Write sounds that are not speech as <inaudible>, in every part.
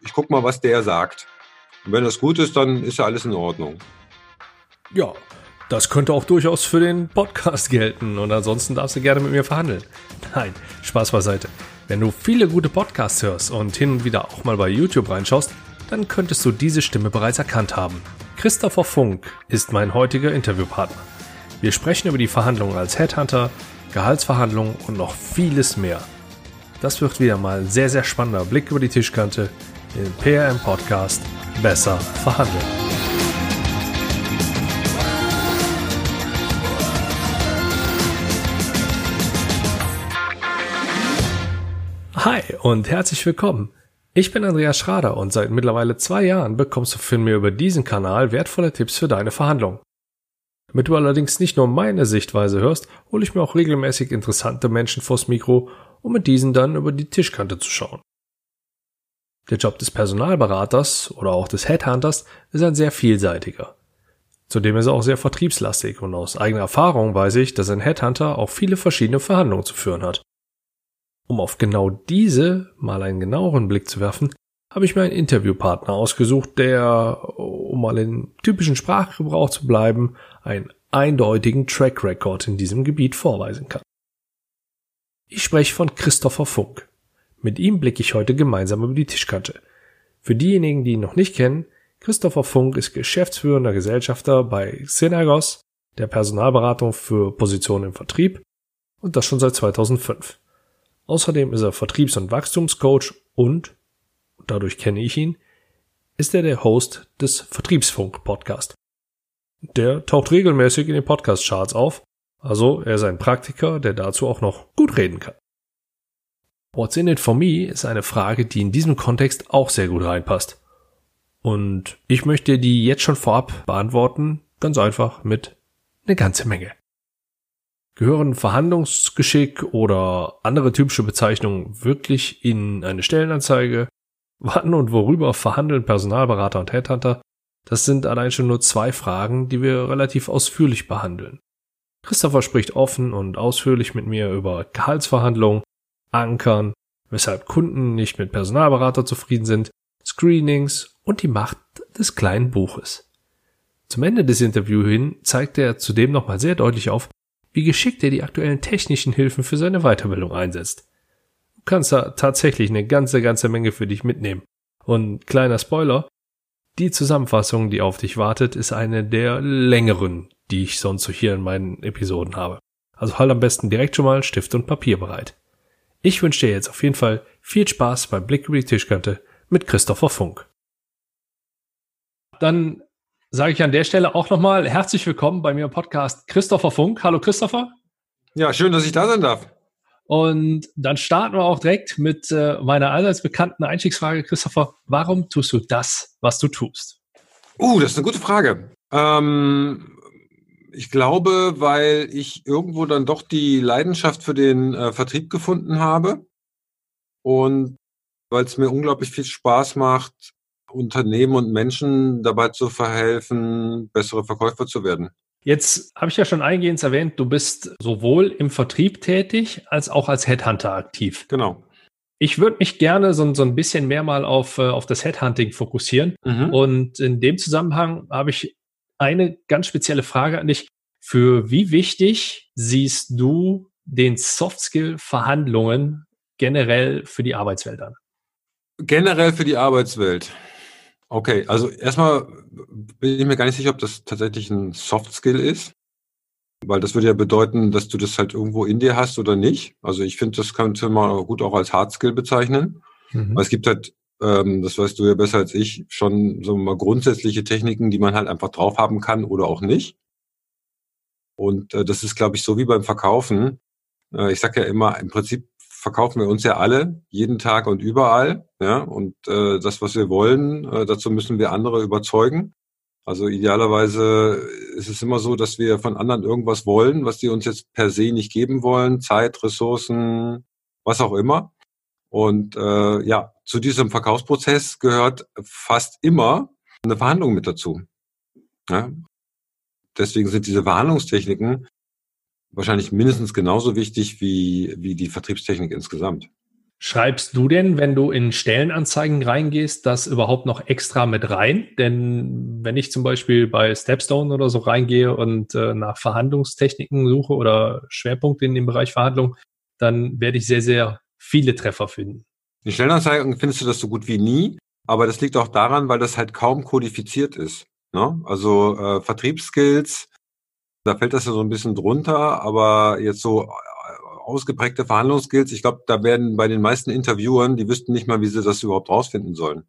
ich guck mal, was der sagt. Und wenn das gut ist, dann ist ja alles in Ordnung. Ja, das könnte auch durchaus für den Podcast gelten und ansonsten darfst du gerne mit mir verhandeln. Nein, Spaß beiseite. Wenn du viele gute Podcasts hörst und hin und wieder auch mal bei YouTube reinschaust, dann könntest du diese Stimme bereits erkannt haben. Christopher Funk ist mein heutiger Interviewpartner. Wir sprechen über die Verhandlungen als Headhunter, Gehaltsverhandlungen und noch vieles mehr. Das wird wieder mal ein sehr, sehr spannender Blick über die Tischkante im PRM Podcast Besser verhandeln. Hi und herzlich willkommen. Ich bin Andreas Schrader und seit mittlerweile zwei Jahren bekommst du von mir über diesen Kanal wertvolle Tipps für deine Verhandlung. Damit du allerdings nicht nur meine Sichtweise hörst, hole ich mir auch regelmäßig interessante Menschen vors Mikro, um mit diesen dann über die Tischkante zu schauen. Der Job des Personalberaters oder auch des Headhunters ist ein sehr vielseitiger. Zudem ist er auch sehr vertriebslastig und aus eigener Erfahrung weiß ich, dass ein Headhunter auch viele verschiedene Verhandlungen zu führen hat. Um auf genau diese mal einen genaueren Blick zu werfen, habe ich mir einen Interviewpartner ausgesucht, der, um mal in typischen Sprachgebrauch zu bleiben, einen eindeutigen Track Record in diesem Gebiet vorweisen kann. Ich spreche von Christopher Funk. Mit ihm blicke ich heute gemeinsam über die Tischkante. Für diejenigen, die ihn noch nicht kennen, Christopher Funk ist geschäftsführender Gesellschafter bei Synagos, der Personalberatung für Positionen im Vertrieb, und das schon seit 2005. Außerdem ist er Vertriebs- und Wachstumscoach und, dadurch kenne ich ihn, ist er der Host des Vertriebsfunk-Podcast. Der taucht regelmäßig in den Podcast-Charts auf, also er ist ein Praktiker, der dazu auch noch gut reden kann. What's in it for me ist eine Frage, die in diesem Kontext auch sehr gut reinpasst. Und ich möchte die jetzt schon vorab beantworten, ganz einfach mit eine ganze Menge. Gehören Verhandlungsgeschick oder andere typische Bezeichnungen wirklich in eine Stellenanzeige? Wann und worüber verhandeln Personalberater und Headhunter? Das sind allein schon nur zwei Fragen, die wir relativ ausführlich behandeln. Christopher spricht offen und ausführlich mit mir über Gehaltsverhandlungen, Ankern, weshalb Kunden nicht mit Personalberater zufrieden sind, Screenings und die Macht des kleinen Buches. Zum Ende des Interviews hin zeigt er zudem nochmal sehr deutlich auf, wie geschickt er die aktuellen technischen Hilfen für seine Weiterbildung einsetzt. Du kannst da tatsächlich eine ganze, ganze Menge für dich mitnehmen. Und kleiner Spoiler, die Zusammenfassung, die auf dich wartet, ist eine der längeren, die ich sonst so hier in meinen Episoden habe. Also halt am besten direkt schon mal Stift und Papier bereit. Ich wünsche dir jetzt auf jeden Fall viel Spaß beim Blick über die Tischkante mit Christopher Funk. Dann sage ich an der Stelle auch nochmal herzlich willkommen bei mir im Podcast Christopher Funk. Hallo Christopher. Ja, schön, dass ich da sein darf. Und dann starten wir auch direkt mit äh, meiner allseits bekannten Einstiegsfrage, Christopher. Warum tust du das, was du tust? Uh, das ist eine gute Frage. Ähm, ich glaube, weil ich irgendwo dann doch die Leidenschaft für den äh, Vertrieb gefunden habe und weil es mir unglaublich viel Spaß macht, Unternehmen und Menschen dabei zu verhelfen, bessere Verkäufer zu werden. Jetzt habe ich ja schon eingehend erwähnt, du bist sowohl im Vertrieb tätig als auch als Headhunter aktiv. Genau. Ich würde mich gerne so, so, ein bisschen mehr mal auf, äh, auf das Headhunting fokussieren. Mhm. Und in dem Zusammenhang habe ich eine ganz spezielle Frage an dich. Für wie wichtig siehst du den Softskill-Verhandlungen generell für die Arbeitswelt an? Generell für die Arbeitswelt. Okay, also erstmal bin ich mir gar nicht sicher, ob das tatsächlich ein Soft Skill ist, weil das würde ja bedeuten, dass du das halt irgendwo in dir hast oder nicht. Also ich finde, das könnte man gut auch als Hard Skill bezeichnen. Mhm. Weil es gibt halt, ähm, das weißt du ja besser als ich, schon so mal grundsätzliche Techniken, die man halt einfach drauf haben kann oder auch nicht. Und äh, das ist, glaube ich, so wie beim Verkaufen. Äh, ich sage ja immer, im Prinzip verkaufen wir uns ja alle jeden Tag und überall. Ja, und äh, das, was wir wollen, äh, dazu müssen wir andere überzeugen. Also idealerweise ist es immer so, dass wir von anderen irgendwas wollen, was die uns jetzt per se nicht geben wollen, Zeit, Ressourcen, was auch immer. Und äh, ja, zu diesem Verkaufsprozess gehört fast immer eine Verhandlung mit dazu. Ja? Deswegen sind diese Verhandlungstechniken wahrscheinlich mindestens genauso wichtig wie, wie die Vertriebstechnik insgesamt. Schreibst du denn, wenn du in Stellenanzeigen reingehst, das überhaupt noch extra mit rein? Denn wenn ich zum Beispiel bei Stepstone oder so reingehe und äh, nach Verhandlungstechniken suche oder Schwerpunkte in dem Bereich Verhandlung, dann werde ich sehr, sehr viele Treffer finden. In Stellenanzeigen findest du das so gut wie nie, aber das liegt auch daran, weil das halt kaum kodifiziert ist. Ne? Also äh, Vertriebsskills, da fällt das ja so ein bisschen drunter, aber jetzt so ausgeprägte Verhandlungsskills. Ich glaube, da werden bei den meisten Interviewern, die wüssten nicht mal, wie sie das überhaupt rausfinden sollen.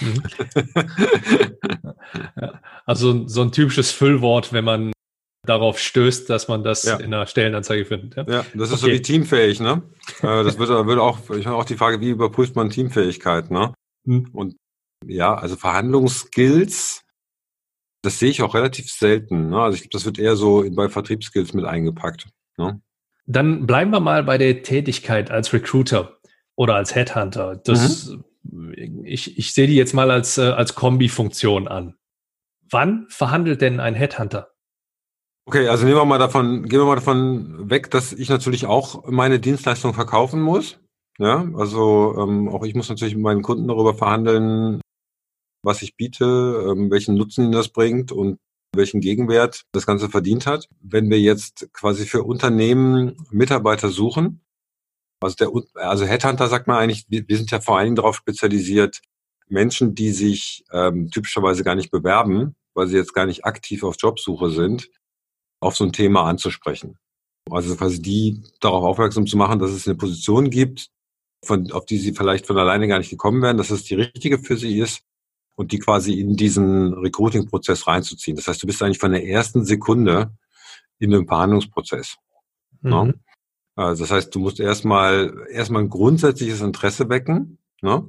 Mhm. <laughs> <laughs> Also so ein typisches Füllwort, wenn man darauf stößt, dass man das ja. in einer Stellenanzeige findet. Ja, ja das ist okay. so wie teamfähig, ne? <laughs> Äh, das wird, wird auch, ich habe auch die Frage, wie überprüft man Teamfähigkeit, ne? Mhm. Und ja, also Verhandlungsskills, das sehe ich auch relativ selten. Ne? Also ich glaube, das wird eher so bei Vertriebsskills mit eingepackt. Ne? Dann bleiben wir mal bei der Tätigkeit als Recruiter oder als Headhunter. Das, mhm. ich, ich sehe die jetzt mal als, äh, als Kombifunktion an. Wann verhandelt denn ein Headhunter? Okay, also nehmen wir mal davon, gehen wir mal davon weg, dass ich natürlich auch meine Dienstleistung verkaufen muss. Ja, also ähm, auch ich muss natürlich mit meinen Kunden darüber verhandeln, was ich biete, ähm, welchen Nutzen ihnen das bringt und welchen Gegenwert das Ganze verdient hat. Wenn wir jetzt quasi für Unternehmen Mitarbeiter suchen, also der, also Headhunter sagt man eigentlich, wir, wir sind ja vor allen Dingen darauf spezialisiert, Menschen, die sich ähm, typischerweise gar nicht bewerben, weil sie jetzt gar nicht aktiv auf Jobsuche sind, auf so ein Thema anzusprechen. Also quasi die darauf aufmerksam zu machen, dass es eine Position gibt, von, auf die sie vielleicht von alleine gar nicht gekommen wären, dass es die richtige für sie ist und die quasi in diesen Recruiting-Prozess reinzuziehen. Das heißt, du bist eigentlich von der ersten Sekunde in einem Verhandlungsprozess. Mhm. Ne? Also das heißt, du musst erstmal erstmal ein grundsätzliches Interesse wecken. Ne?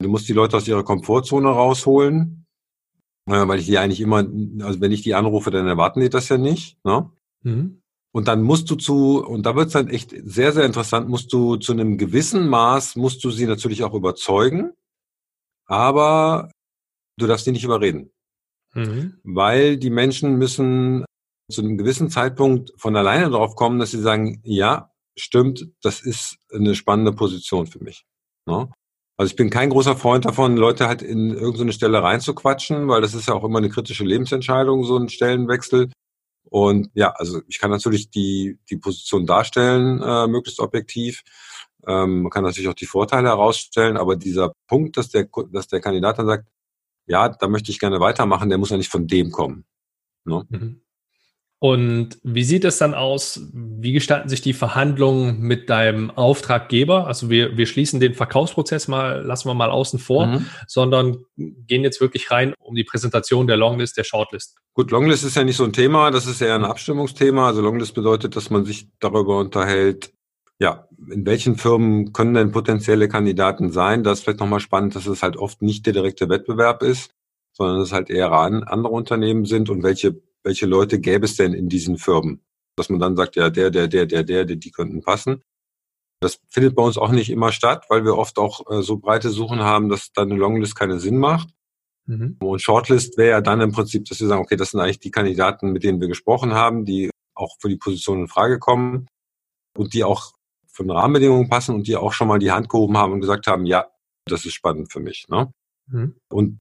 Du musst die Leute aus ihrer Komfortzone rausholen, weil ich die eigentlich immer, also wenn ich die anrufe, dann erwarten die das ja nicht. Ne? Mhm. Und dann musst du zu, und da wird es dann echt sehr, sehr interessant, musst du zu einem gewissen Maß, musst du sie natürlich auch überzeugen aber du darfst die nicht überreden. Mhm. Weil die Menschen müssen zu einem gewissen Zeitpunkt von alleine drauf kommen, dass sie sagen, ja, stimmt, das ist eine spannende Position für mich. Ne? Also ich bin kein großer Freund davon, Leute halt in irgendeine Stelle reinzuquatschen, weil das ist ja auch immer eine kritische Lebensentscheidung, so ein Stellenwechsel. Und ja, also ich kann natürlich die, die Position darstellen, äh, möglichst objektiv. Ähm, man kann natürlich auch die Vorteile herausstellen, aber dieser Punkt, dass der, dass der Kandidat dann sagt, ja, da möchte ich gerne weitermachen, der muss ja nicht von dem kommen. Ne? Mhm. Und wie sieht es dann aus? Wie gestalten sich die Verhandlungen mit deinem Auftraggeber? Also wir, wir schließen den Verkaufsprozess mal, lassen wir mal außen vor, mhm. sondern gehen jetzt wirklich rein um die Präsentation der Longlist, der Shortlist. Gut, Longlist ist ja nicht so ein Thema, das ist eher ein Abstimmungsthema. Also Longlist bedeutet, dass man sich darüber unterhält, ja, in welchen Firmen können denn potenzielle Kandidaten sein? Das ist vielleicht nochmal spannend, dass es halt oft nicht der direkte Wettbewerb ist, sondern es halt eher andere Unternehmen sind und welche, welche Leute gäbe es denn in diesen Firmen? Dass man dann sagt, ja, der, der, der, der, der, die könnten passen. Das findet bei uns auch nicht immer statt, weil wir oft auch äh, so breite Suchen haben, dass dann eine Longlist keinen Sinn macht. Mhm. Und Shortlist wäre ja dann im Prinzip, dass wir sagen, okay, das sind eigentlich die Kandidaten, mit denen wir gesprochen haben, die auch für die Position in Frage kommen und die auch von Rahmenbedingungen passen und die auch schon mal die Hand gehoben haben und gesagt haben, ja, das ist spannend für mich. Ne? Mhm. Und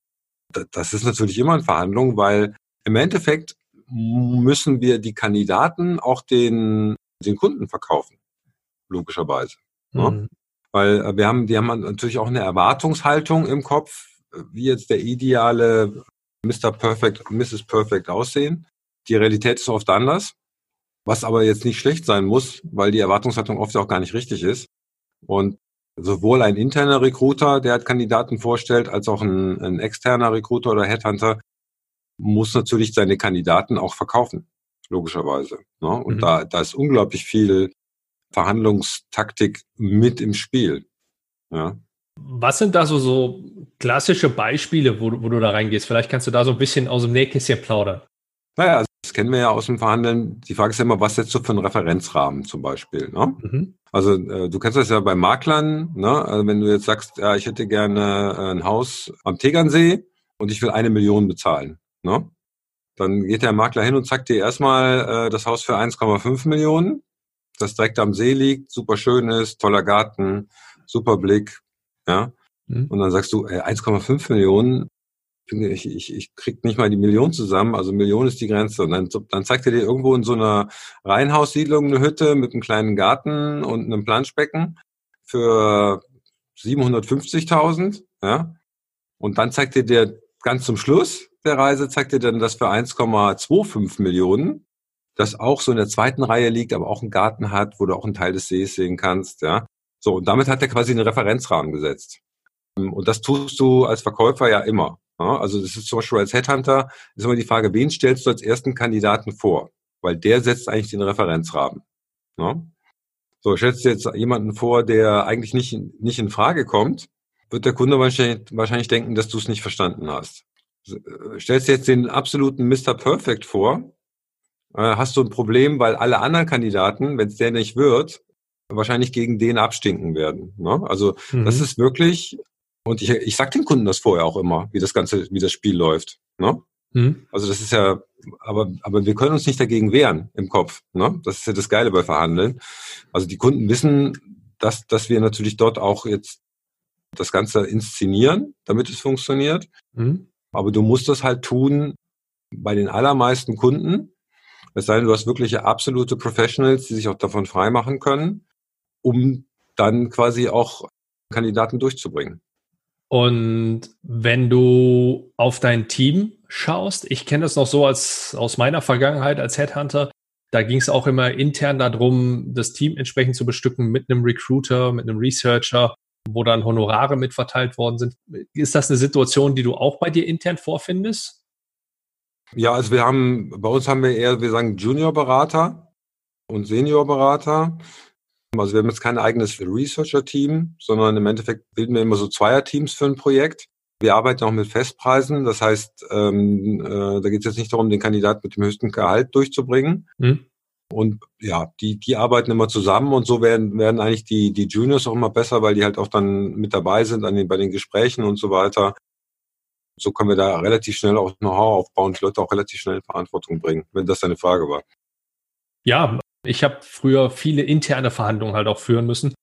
das ist natürlich immer eine Verhandlung, weil im Endeffekt müssen wir die Kandidaten auch den, den Kunden verkaufen, logischerweise. Ne? Mhm. Ne? Weil äh, wir haben, die haben natürlich auch eine Erwartungshaltung im Kopf, wie jetzt der ideale Mr. Perfect, Mrs. Perfect aussehen. Die Realität ist oft anders. Was aber jetzt nicht schlecht sein muss, weil die Erwartungshaltung oft auch gar nicht richtig ist. Und sowohl ein interner Recruiter, der halt Kandidaten vorstellt, als auch ein, ein externer Recruiter oder Headhunter muss natürlich seine Kandidaten auch verkaufen, logischerweise. Ne? Und mhm. da, da ist unglaublich viel Verhandlungstaktik mit im Spiel. Ja. Was sind da so, so klassische Beispiele, wo, wo du da reingehst? Vielleicht kannst du da so ein bisschen aus dem Nähkästchen plaudern. Naja, also das kennen wir ja aus dem Verhandeln. Die Frage ist ja immer, was setzt du für einen Referenzrahmen zum Beispiel? Ne? Mhm. Also äh, du kennst das ja bei Maklern, ne? also wenn du jetzt sagst, ja, ich hätte gerne ein Haus am Tegernsee und ich will eine Million bezahlen. Ne? Dann geht der Makler hin und zeigt dir erstmal äh, das Haus für 1,5 Millionen, das direkt am See liegt, super schön ist, toller Garten, super Blick, ja. Mhm. Und dann sagst du, 1,5 Millionen, ich, ich, ich krieg nicht mal die Million zusammen, also Million ist die Grenze. Und dann, dann zeigt er dir irgendwo in so einer Reihenhaussiedlung eine Hütte mit einem kleinen Garten und einem Planschbecken für 750.000, ja. Und dann zeigt er dir ganz zum Schluss der Reise, zeigt er dann das für 1,25 Millionen, das auch so in der zweiten Reihe liegt, aber auch einen Garten hat, wo du auch einen Teil des Sees sehen kannst, ja. So, und damit hat er quasi einen Referenzrahmen gesetzt. Und das tust du als Verkäufer ja immer. Ja, also das ist zum Beispiel als Headhunter ist immer die Frage, wen stellst du als ersten Kandidaten vor? Weil der setzt eigentlich den Referenzrahmen. Ja? So, stellst du jetzt jemanden vor, der eigentlich nicht, nicht in Frage kommt, wird der Kunde wahrscheinlich, wahrscheinlich denken, dass du es nicht verstanden hast. Äh, stellst du jetzt den absoluten Mr. Perfect vor, äh, hast du ein Problem, weil alle anderen Kandidaten, wenn es der nicht wird, wahrscheinlich gegen den abstinken werden. Ne? Also mhm. das ist wirklich und ich, ich sag den Kunden das vorher auch immer, wie das Ganze, wie das Spiel läuft. Ne? Mhm. Also das ist ja, aber, aber wir können uns nicht dagegen wehren im Kopf. Ne? Das ist ja das Geile bei Verhandeln. Also die Kunden wissen, dass, dass wir natürlich dort auch jetzt das Ganze inszenieren, damit es funktioniert. Mhm. Aber du musst das halt tun bei den allermeisten Kunden. Es sei denn, du hast wirklich absolute Professionals, die sich auch davon freimachen können, um dann quasi auch Kandidaten durchzubringen. Und wenn du auf dein Team schaust, ich kenne das noch so als aus meiner Vergangenheit als Headhunter, da ging es auch immer intern darum, das Team entsprechend zu bestücken mit einem Recruiter, mit einem Researcher, wo dann Honorare mitverteilt worden sind. Ist das eine Situation, die du auch bei dir intern vorfindest? Ja, also wir haben, bei uns haben wir eher, wir sagen Junior-Berater und Senior-Berater. Also wir haben jetzt kein eigenes Researcher-Team, sondern im Endeffekt bilden wir immer so Zweier-Teams für ein Projekt. Wir arbeiten auch mit Festpreisen. Das heißt, ähm, äh, da geht es jetzt nicht darum, den Kandidaten mit dem höchsten Gehalt durchzubringen. Mhm. Und ja, die, die arbeiten immer zusammen und so werden, werden eigentlich die, die Juniors auch immer besser, weil die halt auch dann mit dabei sind an den, bei den Gesprächen und so weiter. So können wir da relativ schnell auch Know-how aufbauen, die Leute auch relativ schnell in Verantwortung bringen, wenn das deine Frage war. Ja, ich habe früher viele interne Verhandlungen halt auch führen müssen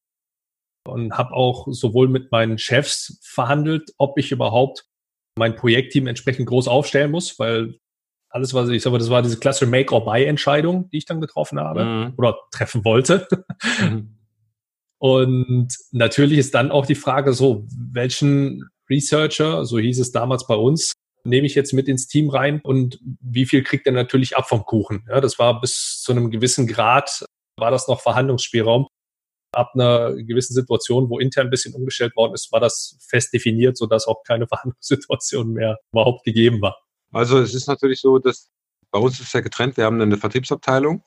und habe auch sowohl mit meinen Chefs verhandelt, ob ich überhaupt mein Projektteam entsprechend groß aufstellen muss, weil alles, was ich sage, das war diese klassische Make-or-Buy-Entscheidung, die ich dann getroffen habe mhm. oder treffen wollte. Mhm. <laughs> Und natürlich ist dann auch die Frage so, welchen Researcher, so hieß es damals bei uns, nehme ich jetzt mit ins Team rein und wie viel kriegt er natürlich ab vom Kuchen? Ja, das war bis zu einem gewissen Grad, war das noch Verhandlungsspielraum. Ab einer gewissen Situation, wo intern ein bisschen umgestellt worden ist, war das fest definiert, sodass auch keine <laughs> Verhandlungssituation mehr überhaupt gegeben war. Also es ist natürlich so, dass bei uns ist ja getrennt, wir haben eine Vertriebsabteilung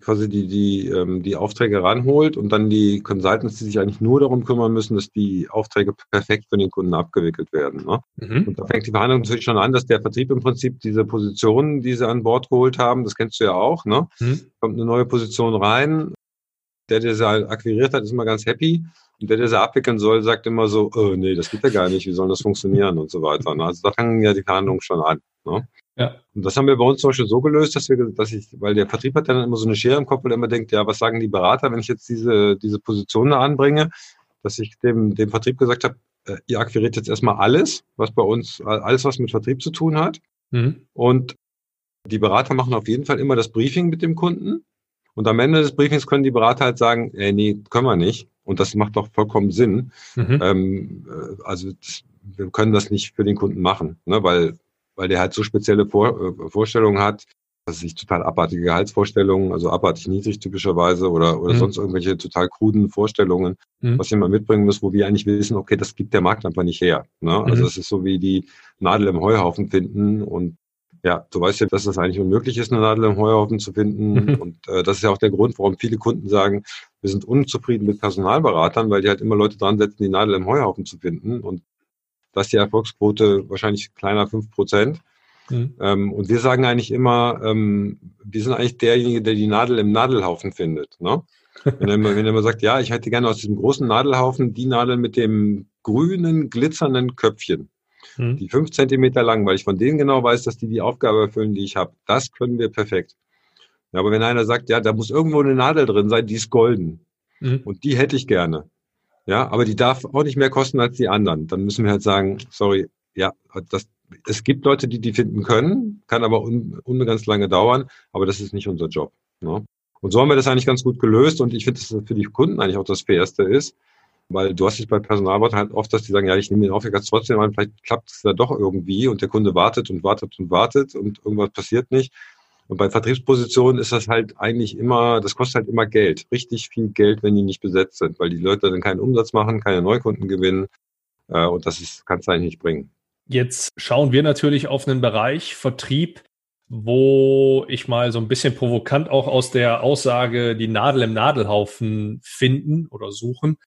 quasi die, die, ähm, die Aufträge ranholt und dann die Consultants, die sich eigentlich nur darum kümmern müssen, dass die Aufträge perfekt für den Kunden abgewickelt werden. Ne? Mhm. Und da fängt die Verhandlung natürlich schon an, dass der Vertrieb im Prinzip diese Positionen, die sie an Bord geholt haben, das kennst du ja auch, ne? Mhm. kommt eine neue Position rein, der, der sie akquiriert hat, ist immer ganz happy. Und der, der sie abwickeln soll, sagt immer so, oh, nee, das geht ja gar nicht, wie soll das funktionieren und so weiter. Ne? Also da fangen ja die Verhandlungen schon an. Ne? Ja. Und das haben wir bei uns zum Beispiel so gelöst, dass wir, dass ich, weil der Vertrieb hat dann immer so eine Schere im Kopf, weil er immer denkt, ja, was sagen die Berater, wenn ich jetzt diese, diese Position da anbringe, dass ich dem, dem Vertrieb gesagt habe, äh, ihr akquiriert jetzt erstmal alles, was bei uns, alles, was mit Vertrieb zu tun hat. Mhm. Und die Berater machen auf jeden Fall immer das Briefing mit dem Kunden. Und am Ende des Briefings können die Berater halt sagen, ey, nee, können wir nicht. Und das macht doch vollkommen Sinn. Mhm. Ähm, äh, also das, wir können das nicht für den Kunden machen, ne? weil weil der halt so spezielle Vor äh, Vorstellungen hat, dass sich total abartige Gehaltsvorstellungen, also abartig niedrig typischerweise oder, oder mhm. sonst irgendwelche total kruden Vorstellungen, mhm. was jemand mitbringen muss, wo wir eigentlich wissen, okay, das gibt der Markt einfach nicht her. Ne? Also mhm. es ist so wie die Nadel im Heuhaufen finden und ja, du weißt ja, dass das eigentlich unmöglich ist, eine Nadel im Heuhaufen zu finden. Mhm. Und äh, das ist ja auch der Grund, warum viele Kunden sagen, wir sind unzufrieden mit Personalberatern, weil die halt immer Leute dran setzen, die Nadel im Heuhaufen zu finden. Und da ist die Erfolgsquote wahrscheinlich kleiner fünf Prozent. Mhm. Ähm, und wir sagen eigentlich immer, ähm, wir sind eigentlich derjenige, der die Nadel im Nadelhaufen findet. Ne? Wenn, er immer, wenn er immer sagt, ja, ich hätte gerne aus diesem großen Nadelhaufen die Nadel mit dem grünen, glitzernden Köpfchen, mhm. die fünf Zentimeter lang, weil ich von denen genau weiß, dass die die Aufgabe erfüllen, die ich habe. Das können wir perfekt. Ja, aber wenn einer sagt, ja, da muss irgendwo eine Nadel drin sein, die ist golden. Mhm. Und die hätte ich gerne Ja, aber die darf auch nicht mehr kosten als die anderen. Dann müssen wir halt sagen, sorry, ja, das, es gibt Leute, die die finden können, kann aber un, unbegrenzt lange dauern, aber das ist nicht unser Job. Ne? Und so haben wir das eigentlich ganz gut gelöst und ich finde, dass das für die Kunden eigentlich auch das Fairste ist, weil du hast es bei Personalworten halt oft, dass die sagen, ja, ich nehme den jetzt trotzdem an, vielleicht klappt es da doch irgendwie und der Kunde wartet und wartet und wartet und irgendwas passiert nicht. Und bei Vertriebspositionen ist das halt eigentlich immer, das kostet halt immer Geld, richtig viel Geld, wenn die nicht besetzt sind, weil die Leute dann keinen Umsatz machen, keine Neukunden gewinnen. Äh, und das kannst du eigentlich nicht bringen. Jetzt schauen wir natürlich auf einen Bereich Vertrieb, wo ich mal so ein bisschen provokant auch aus der Aussage die Nadel im Nadelhaufen finden oder suchen,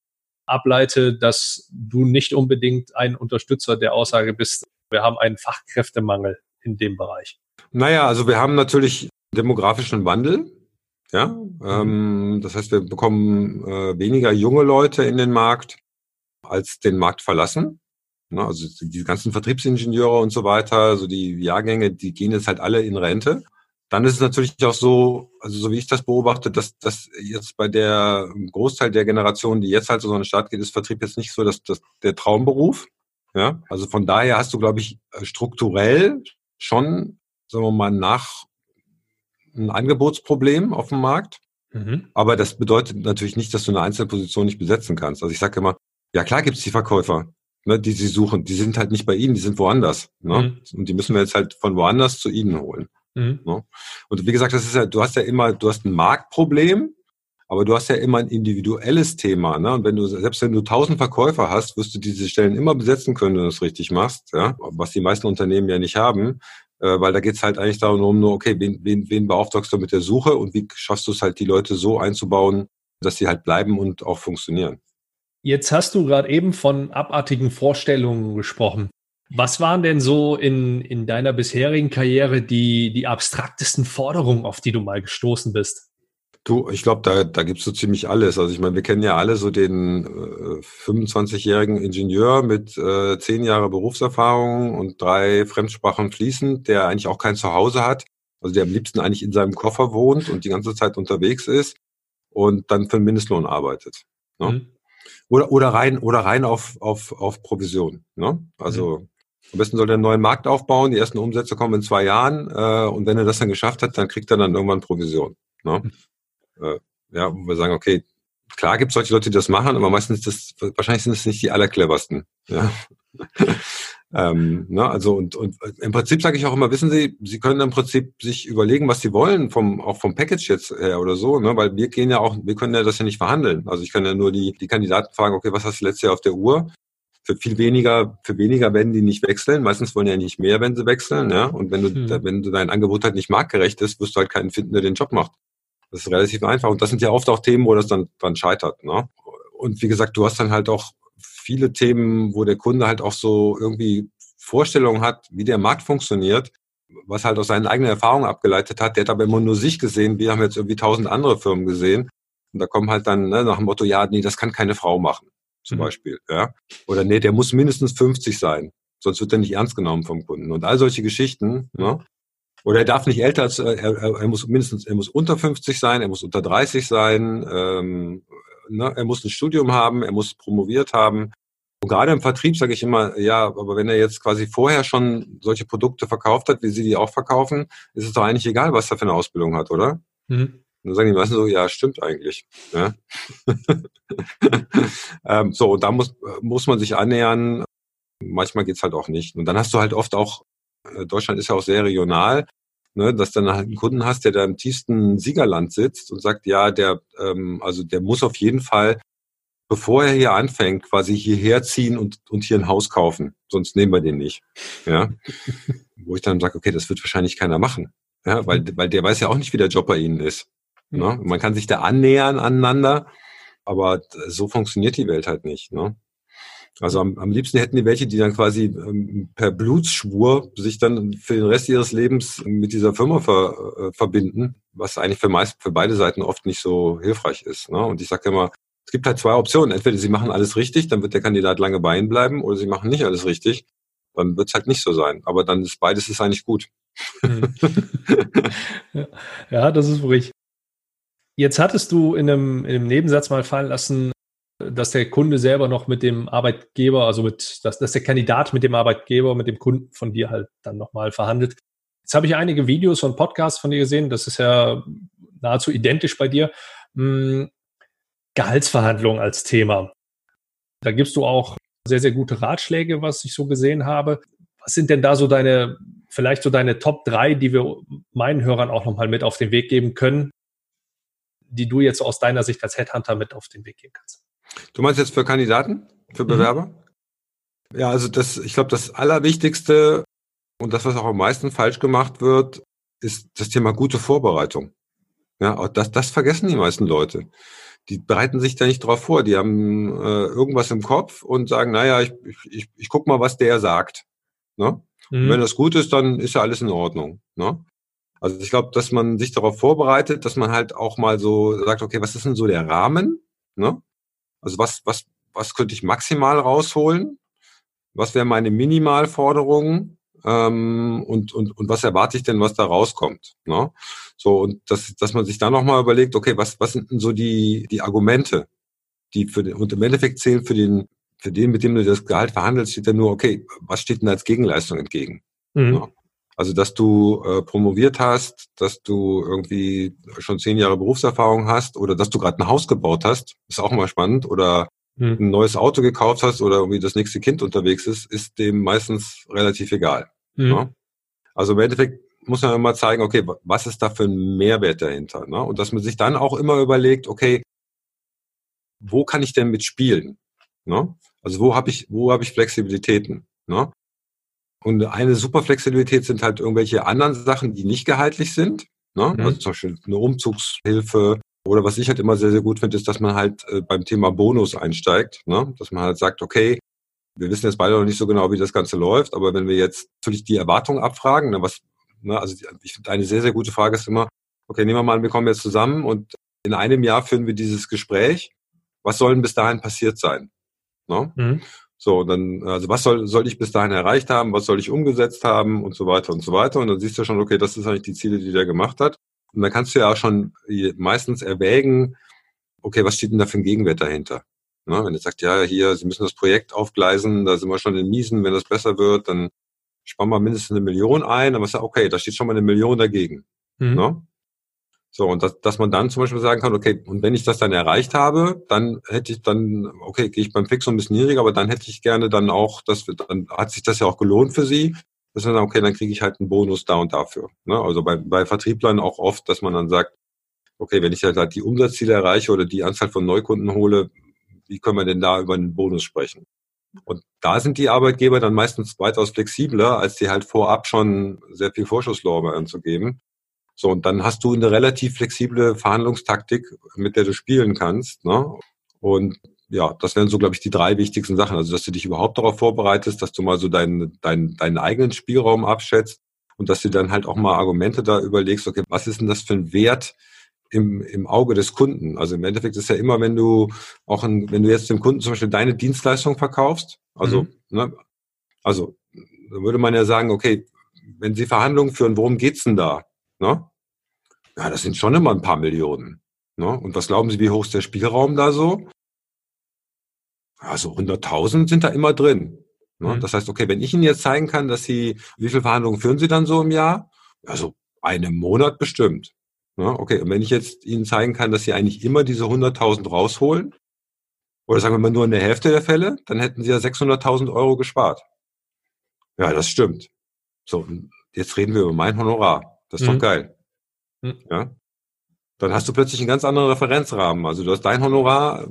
ableite, dass du nicht unbedingt ein Unterstützer der Aussage bist, wir haben einen Fachkräftemangel in dem Bereich. Naja, also wir haben natürlich demografischen Wandel. Ja, mhm. ähm, das heißt, wir bekommen äh, weniger junge Leute in den Markt, als den Markt verlassen. Ne, also die ganzen Vertriebsingenieure und so weiter, also die Jahrgänge, die gehen jetzt halt alle in Rente. Dann ist es natürlich auch so, also so wie ich das beobachte, dass, dass jetzt bei der Großteil der Generation, die jetzt halt so an den Start geht, ist Vertrieb jetzt nicht so dass, dass der Traumberuf. Ja, also von daher hast du, glaube ich, strukturell schon sagen wir mal, nach ein Angebotsproblem auf dem Markt. Mhm. Aber das bedeutet natürlich nicht, dass du eine Einzelposition nicht besetzen kannst. Also ich sage immer, ja klar gibt's die Verkäufer, ne, die sie suchen. Die sind halt nicht bei ihnen, die sind woanders. Ne? Mhm. Und die müssen wir jetzt halt von woanders zu ihnen holen. Mhm. Ne? Und wie gesagt, das ist ja, du hast ja immer, du hast ein Marktproblem, aber du hast ja immer ein individuelles Thema. Ne? Und wenn du, selbst wenn du tausend Verkäufer hast, wirst du diese Stellen immer besetzen können, wenn du das richtig machst, ja? was die meisten Unternehmen ja nicht haben äh, weil da geht's halt eigentlich darum, nur, okay, wen, wen, wen beauftragst du mit der Suche und wie schaffst du es halt, die Leute so einzubauen, dass sie halt bleiben und auch funktionieren. Jetzt hast du gerade eben von abartigen Vorstellungen gesprochen. Was waren denn so in, in deiner bisherigen Karriere die, die abstraktesten Forderungen, auf die du mal gestoßen bist? Du, ich glaube, da, da gibt's so ziemlich alles. Also ich meine, wir kennen ja alle so den äh, 25-jährigen Ingenieur mit äh, zehn Jahre Berufserfahrung und drei Fremdsprachen fließend, der eigentlich auch kein Zuhause hat, also der am liebsten eigentlich in seinem Koffer wohnt und die ganze Zeit unterwegs ist und dann für einen Mindestlohn arbeitet. Ne? Mhm. Oder, oder rein, oder rein auf, auf, auf Provision. Ne? Also mhm. Am besten soll er einen neuen Markt aufbauen, die ersten Umsätze kommen in zwei Jahren äh, und wenn er das dann geschafft hat, dann kriegt er dann irgendwann Provision. Ne? Mhm äh, ja, wo wir sagen, okay, klar gibt es solche Leute, die das machen, aber meistens das, wahrscheinlich sind es nicht die allercleversten. Ja. <laughs> ähm, ne, also und, und im Prinzip sage ich auch immer, wissen Sie, Sie können im Prinzip sich überlegen, was Sie wollen, vom, auch vom Package jetzt her oder so, ne, weil wir gehen ja auch, wir können ja das ja nicht verhandeln. Also ich kann ja nur die, die Kandidaten fragen, okay, was hast du letztes Jahr auf der Uhr? Für viel weniger, für weniger werden die nicht wechseln. Meistens wollen ja nicht mehr, wenn sie wechseln, ja. Und wenn du, hm. wenn du dein Angebot halt nicht marktgerecht ist, wirst du halt keinen finden, der den Job macht. Das ist relativ einfach. Und das sind ja oft auch Themen, wo das dann dran scheitert. Ne? Und wie gesagt, du hast dann halt auch viele Themen, wo der Kunde halt auch so irgendwie Vorstellungen hat, wie der Markt funktioniert, was halt aus seinen eigenen Erfahrungen abgeleitet hat. Der hat aber immer nur sich gesehen. Wir haben jetzt irgendwie tausend andere Firmen gesehen. Und da kommen halt dann ne, nach dem Motto, ja, nee, das kann keine Frau machen, zum mhm. Beispiel. Ja? Oder nee, der muss mindestens 50 sein. Sonst wird er nicht ernst genommen vom Kunden. Und all solche Geschichten, ne? Oder er darf nicht älter als, äh, er, er muss mindestens, er muss unter 50 sein, er muss unter 30 sein, ähm, ne, er muss ein Studium haben, er muss promoviert haben. Und gerade im Vertrieb sage ich immer, ja, aber wenn er jetzt quasi vorher schon solche Produkte verkauft hat, wie sie die auch verkaufen, ist es doch eigentlich egal, was er für eine Ausbildung hat, oder? Mhm. Dann sagen die meisten so, ja, stimmt eigentlich. Ja? <laughs> ähm, so, und da muss, muss man sich annähern. Manchmal geht's halt auch nicht. Und dann hast du halt oft auch, äh, Deutschland ist ja auch sehr regional ne, dass dann halt einen Kunden hast, der da im tiefsten Siegerland sitzt und sagt, ja, der, ähm, also der muss auf jeden Fall, bevor er hier anfängt, quasi hierher ziehen und, und hier ein Haus kaufen. Sonst nehmen wir den nicht. Ja. <laughs> Wo ich dann sage, okay, das wird wahrscheinlich keiner machen. Ja, weil, weil der weiß ja auch nicht, wie der Job bei ihnen ist. Ne? Man kann sich da annähern aneinander, aber so funktioniert die Welt halt nicht. Ne? Also am, am liebsten hätten die welche, die dann quasi ähm, per Blutsschwur sich dann für den Rest ihres Lebens mit dieser Firma ver, äh, verbinden, was eigentlich für meist für beide Seiten oft nicht so hilfreich ist. Ne? Und ich sage immer, es gibt halt zwei Optionen. Entweder sie machen alles richtig, dann wird der Kandidat lange bei ihnen bleiben, oder sie machen nicht alles richtig, dann wird es halt nicht so sein. Aber dann ist beides ist eigentlich gut. Hm. <laughs> <laughs> ja, das ist ruhig. Jetzt hattest du in einem, in einem Nebensatz mal fallen lassen, dass der Kunde selber noch mit dem Arbeitgeber, also mit, dass, dass der Kandidat mit dem Arbeitgeber, mit dem Kunden von dir halt dann nochmal verhandelt. Jetzt habe ich einige Videos und Podcasts von dir gesehen, das ist ja nahezu identisch bei dir. Hm, Gehaltsverhandlungen als Thema. Da gibst du auch sehr, sehr gute Ratschläge, was ich so gesehen habe. Was sind denn da so deine, vielleicht so deine Top 3, die wir meinen Hörern auch nochmal mit auf den Weg geben können, die du jetzt aus deiner Sicht als Headhunter mit auf den Weg geben kannst? Du meinst jetzt für Kandidaten, für mhm. Bewerber? Mhm. Ja, also das, ich glaube, das Allerwichtigste und das, was auch am meisten falsch gemacht wird, ist das Thema gute Vorbereitung. Ja, das, das vergessen die meisten Leute. Die bereiten sich da nicht drauf vor. Die haben äh, irgendwas im Kopf und sagen, naja, ich, ich, ich guck mal, was der sagt. Ne? Mhm. wenn das gut ist, dann ist ja alles in Ordnung. Ne? Also ich glaube, dass man sich darauf vorbereitet, dass man halt auch mal so sagt, okay, was ist denn so der Rahmen? Ne? Also was, was, was könnte ich maximal rausholen? Was wäre meine Minimalforderung? Ähm, und, und, und was erwarte ich denn, was da rauskommt? Ne? So, und dass, dass man sich dann nochmal überlegt, okay, was, was sind denn so die, die Argumente, die für den, und im Endeffekt zählen für den, für den, mit dem du das Gehalt verhandelst, steht dann nur, okay, was steht denn als Gegenleistung entgegen? Mhm. Ne? Also, dass du äh, promoviert hast, dass du irgendwie schon zehn Jahre Berufserfahrung hast oder dass du gerade ein Haus gebaut hast, ist auch mal spannend. Oder hm. ein neues Auto gekauft hast oder irgendwie das nächste Kind unterwegs ist, ist dem meistens relativ egal. Hm. Ne? Also im Endeffekt muss man immer zeigen, okay, was ist da für ein Mehrwert dahinter? Ne? Und dass man sich dann auch immer überlegt, okay, wo kann ich denn mitspielen? Ne? Also wo habe ich, wo habe ich Flexibilitäten? Ne? Und eine super Flexibilität sind halt irgendwelche anderen Sachen, die nicht gehaltlich sind. Ne? Mhm. Also zum Beispiel eine Umzugshilfe. Oder was ich halt immer sehr, sehr gut finde, ist, dass man halt äh, beim Thema Bonus einsteigt. Ne? Dass man halt sagt, okay, wir wissen jetzt beide noch nicht so genau, wie das Ganze läuft, aber wenn wir jetzt natürlich die Erwartungen abfragen, ne, was, ne, also ich finde eine sehr, sehr gute Frage ist immer, okay, nehmen wir mal an, wir kommen jetzt zusammen und in einem Jahr führen wir dieses Gespräch. Was soll denn bis dahin passiert sein? Ne? Mhm. So, dann, also was soll, soll ich bis dahin erreicht haben, was soll ich umgesetzt haben und so weiter und so weiter. Und dann siehst du schon, okay, das ist eigentlich die Ziele, die der gemacht hat. Und dann kannst du ja auch schon meistens erwägen, okay, was steht denn da für ein Gegenwert dahinter? Ne, wenn du sagst, ja, hier, Sie müssen das Projekt aufgleisen, da sind wir schon in Miesen, wenn das besser wird, dann sparen wir mindestens eine Million ein, dann du, okay, da steht schon mal eine Million dagegen. Mhm. Ne? So, und das, dass man dann zum Beispiel sagen kann, okay, und wenn ich das dann erreicht habe, dann hätte ich dann, okay, gehe ich beim Fixum ein bisschen niedriger, aber dann hätte ich gerne dann auch, dass dann hat sich das ja auch gelohnt für Sie, dass man sagt, okay, dann kriege ich halt einen Bonus da und dafür. Ne? Also bei, bei Vertrieblern auch oft, dass man dann sagt, okay, wenn ich halt die Umsatzziele erreiche oder die Anzahl von Neukunden hole, wie können wir denn da über einen Bonus sprechen? Und da sind die Arbeitgeber dann meistens weitaus flexibler, als die halt vorab schon sehr viel Vorschusslorbeeren zu geben. So, und dann hast du eine relativ flexible Verhandlungstaktik, mit der du spielen kannst. Ne? Und ja, das wären so, glaube ich, die drei wichtigsten Sachen. Also, dass du dich überhaupt darauf vorbereitest, dass du mal so deinen, deinen, deinen eigenen Spielraum abschätzt und dass du dann halt auch mal Argumente da überlegst, okay, was ist denn das für ein Wert im, im Auge des Kunden? Also im Endeffekt ist ja immer, wenn du auch, ein, wenn du jetzt dem Kunden zum Beispiel deine Dienstleistung verkaufst, also, mhm. ne, also, da würde man ja sagen, okay, wenn Sie Verhandlungen führen, worum geht's denn da? Ne? Ja, das sind schon immer ein paar Millionen. Ne? Und was glauben Sie, wie hoch ist der Spielraum da so? Also 100.000 sind da immer drin. Ne? Mhm. Das heißt, okay, wenn ich Ihnen jetzt zeigen kann, dass Sie, wie viele Verhandlungen führen Sie dann so im Jahr? Also einen Monat bestimmt. Ne? Okay, und wenn ich jetzt Ihnen zeigen kann, dass Sie eigentlich immer diese 100.000 rausholen, oder sagen wir mal nur in der Hälfte der Fälle, dann hätten Sie ja 600.000 Euro gespart. Ja, das stimmt. So, jetzt reden wir über mein Honorar. Das ist mhm. doch geil. Mhm. Ja. Dann hast du plötzlich einen ganz anderen Referenzrahmen. Also du hast dein Honorar,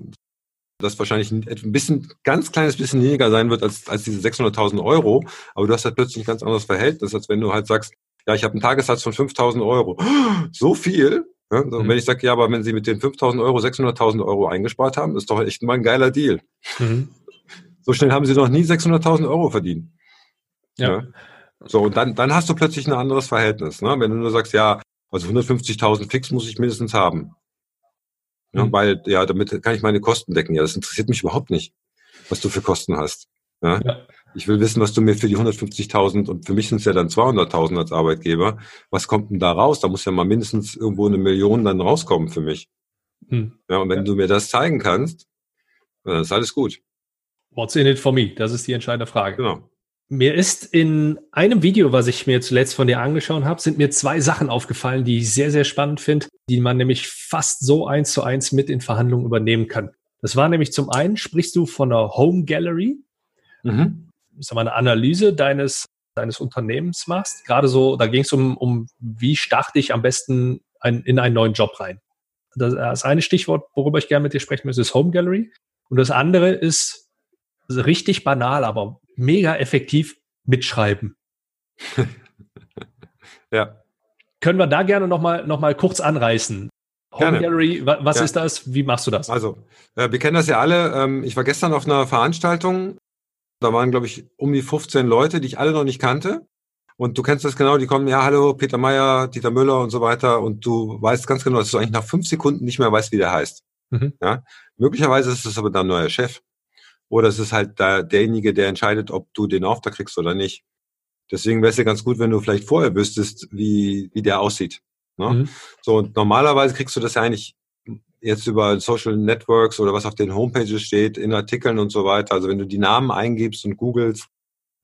das wahrscheinlich ein bisschen, ganz kleines bisschen weniger sein wird als, als diese 600.000 Euro, aber du hast halt plötzlich ein ganz anderes Verhältnis, als wenn du halt sagst, ja, ich habe einen Tagessatz von 5.000 Euro. <gasps> So viel? Ja, und mhm. wenn ich sage, ja, aber wenn Sie mit den 5.000 Euro 600.000 Euro eingespart haben, ist doch echt mal ein geiler Deal. Mhm. So schnell haben Sie noch nie 600.000 Euro verdient. Ja. ja. So, und dann, dann hast du plötzlich ein anderes Verhältnis. Ne? Wenn du nur sagst, ja, also 150.000 Fix muss ich mindestens haben. Ja, mhm. Weil, ja, damit kann ich meine Kosten decken. Ja, das interessiert mich überhaupt nicht, was du für Kosten hast. Ja? ja. Ich will wissen, was du mir für die 150.000 und für mich sind es ja dann 200.000 als Arbeitgeber. Was kommt denn da raus? Da muss ja mal mindestens irgendwo eine Million dann rauskommen für mich. Mhm. Ja, und wenn ja. du mir das zeigen kannst, Das ist alles gut. What's in it for me? Das ist die entscheidende Frage. Genau. Mir ist in einem Video, was ich mir zuletzt von dir angeschaut habe, sind mir zwei Sachen aufgefallen, die ich sehr, sehr spannend finde, die man nämlich fast so eins zu eins mit in Verhandlungen übernehmen kann. Das war nämlich zum einen, sprichst du von einer Home Gallery, mhm. sag mal, eine Analyse deines, deines Unternehmens machst. Gerade so, da ging es um, um, wie starte ich am besten ein, in einen neuen Job rein. Das, das eine Stichwort, worüber ich gerne mit dir sprechen möchte, ist Home Gallery. Und das andere ist richtig banal, aber mega effektiv mitschreiben. <laughs> ja. Können wir da gerne nochmal noch mal kurz anreißen? Home. Gallery, was ja. ist das? Wie machst du das? Also, äh, wir kennen das ja alle. Ähm, ich war gestern auf einer Veranstaltung. Da waren, glaube ich, um die 15 Leute, die ich alle noch nicht kannte. Und du kennst das genau, die kommen, ja, hallo, Peter Meyer, Dieter Müller und so weiter. Und du weißt ganz genau, dass du eigentlich nach fünf Sekunden nicht mehr weißt, wie der heißt. Mhm. Ja? Möglicherweise ist es aber dein neuer Chef. Oder es ist halt da derjenige, der entscheidet, ob du den Auftrag kriegst oder nicht. Deswegen wäre es ja ganz gut, wenn du vielleicht vorher wüsstest, wie, wie der aussieht. Ne? Mhm. So, und normalerweise kriegst du das ja eigentlich jetzt über Social Networks oder was auf den Homepages steht, in Artikeln und so weiter. Also wenn du die Namen eingibst und googelst,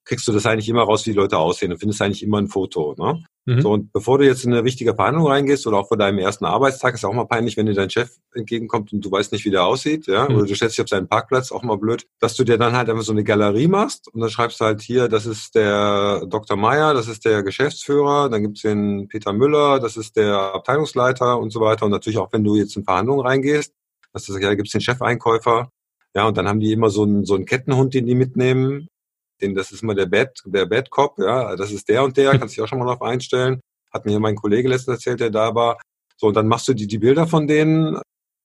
kriegst du das eigentlich immer raus, wie die Leute aussehen und findest eigentlich immer ein Foto. Ne? Mhm. So, und bevor du jetzt in eine wichtige Verhandlung reingehst oder auch vor deinem ersten Arbeitstag, ist auch mal peinlich, wenn dir dein Chef entgegenkommt und du weißt nicht, wie der aussieht, ja, mhm. oder du stellst dich auf seinen Parkplatz, auch mal blöd, dass du dir dann halt einfach so eine Galerie machst und dann schreibst du halt hier, das ist der Dr. Meier, das ist der Geschäftsführer, dann gibt's den Peter Müller, das ist der Abteilungsleiter und so weiter und natürlich auch, wenn du jetzt in Verhandlungen reingehst, dass du sagst, ja, da gibt's den Chefeinkäufer, ja, und dann haben die immer so einen, so einen Kettenhund, den die mitnehmen, den, das ist mal der Bad, der Bad Cop, ja, das ist der und der, <laughs> kannst dich auch schon mal drauf einstellen. Hat mir mein Kollege letztens erzählt, der da war. So, und dann machst du die, die Bilder von denen,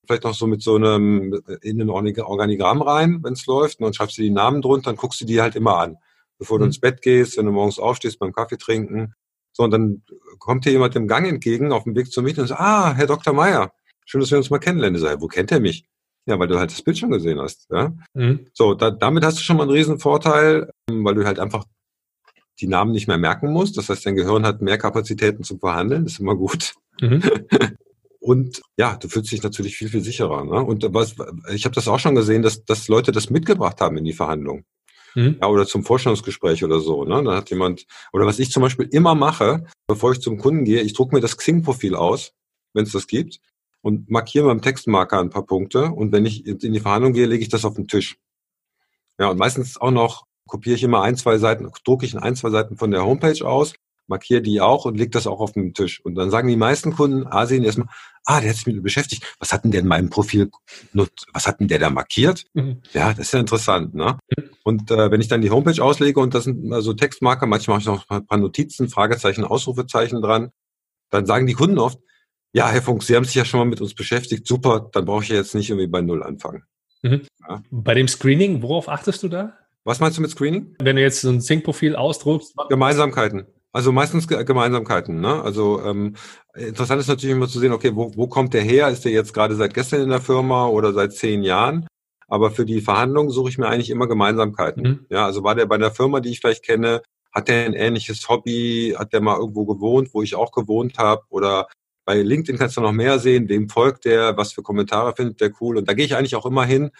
vielleicht noch so mit so einem, in ein Organigramm rein, wenn es läuft, und dann schreibst du die Namen drunter, dann guckst du die halt immer an. Bevor mhm. du ins Bett gehst, wenn du morgens aufstehst beim Kaffee trinken. So, und dann kommt dir jemand im Gang entgegen, auf dem Weg zum Meeting und sagt, ah, Herr Dr. Meier, schön, dass wir uns mal kennenlernen. Sage, wo kennt er mich? Ja, weil du halt das Bild schon gesehen hast. Ja? Mhm. So, da, damit hast du schon mal einen riesen Vorteil, weil du halt einfach die Namen nicht mehr merken musst. Das heißt, dein Gehirn hat mehr Kapazitäten zum Verhandeln, das ist immer gut. Mhm. <laughs> Und ja, du fühlst dich natürlich viel, viel sicherer. Ne? Und was, ich habe das auch schon gesehen, dass, dass Leute das mitgebracht haben in die Verhandlung. Mhm. Ja, oder zum Vorstellungsgespräch oder so. Ne? Dann hat jemand, oder was ich zum Beispiel immer mache, bevor ich zum Kunden gehe, ich drucke mir das Xing-Profil aus, wenn es das gibt und markiere beim Textmarker ein paar Punkte. Und wenn ich in die Verhandlung gehe, lege ich das auf den Tisch. Ja, und meistens auch noch kopiere ich immer ein, zwei Seiten, drucke ich ein, zwei Seiten von der Homepage aus, markiere die auch und lege das auch auf den Tisch. Und dann sagen die meisten Kunden, ah, sehen erstmal, ah, der hat sich mit mir beschäftigt. Was hat denn der in meinem Profil, was hat denn der da markiert? Mhm. Ja, das ist ja interessant, ne? Und äh, wenn ich dann die Homepage auslege und das sind also Textmarker, manchmal mache ich noch ein paar Notizen, Fragezeichen, Ausrufezeichen dran, dann sagen die Kunden oft, ja, Herr Funk, Sie haben sich ja schon mal mit uns beschäftigt. Super, dann brauche ich ja jetzt nicht irgendwie bei Null anfangen. Mhm. Ja. Bei dem Screening, worauf achtest du da? Was meinst du mit Screening? Wenn du jetzt so ein Sync-Profil ausdruckst. Gemeinsamkeiten. Also meistens Gemeinsamkeiten. Ne? Also ähm, interessant ist natürlich immer zu sehen, okay, wo, wo kommt der her? Ist der jetzt gerade seit gestern in der Firma oder seit zehn Jahren? Aber für die Verhandlungen suche ich mir eigentlich immer Gemeinsamkeiten. Mhm. Ja, also war der bei einer Firma, die ich vielleicht kenne, hat der ein ähnliches Hobby? Hat der mal irgendwo gewohnt, wo ich auch gewohnt habe? Oder bei LinkedIn kannst du noch mehr sehen, wem folgt der, was für Kommentare findet der cool. Und da gehe ich eigentlich auch immer hin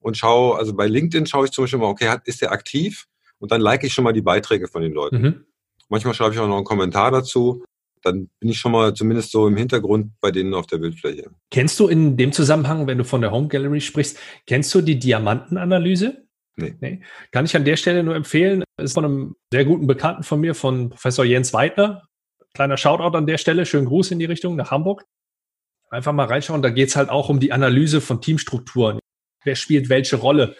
und schaue, also bei LinkedIn schaue ich zum Beispiel mal, okay, ist der aktiv? Und dann like ich schon mal die Beiträge von den Leuten. Mhm. Manchmal schreibe ich auch noch einen Kommentar dazu. Dann bin ich schon mal zumindest so im Hintergrund bei denen auf der Bildfläche. Kennst du in dem Zusammenhang, wenn du von der Home Gallery sprichst, kennst du die Diamantenanalyse? Nee. nee. Kann ich an der Stelle nur empfehlen. Ist von einem sehr guten Bekannten von mir, von Professor Jens Weidner, Kleiner Shoutout an der Stelle, schönen Gruß in die Richtung nach Hamburg. Einfach mal reinschauen, da geht es halt auch um die Analyse von Teamstrukturen. Wer spielt welche Rolle?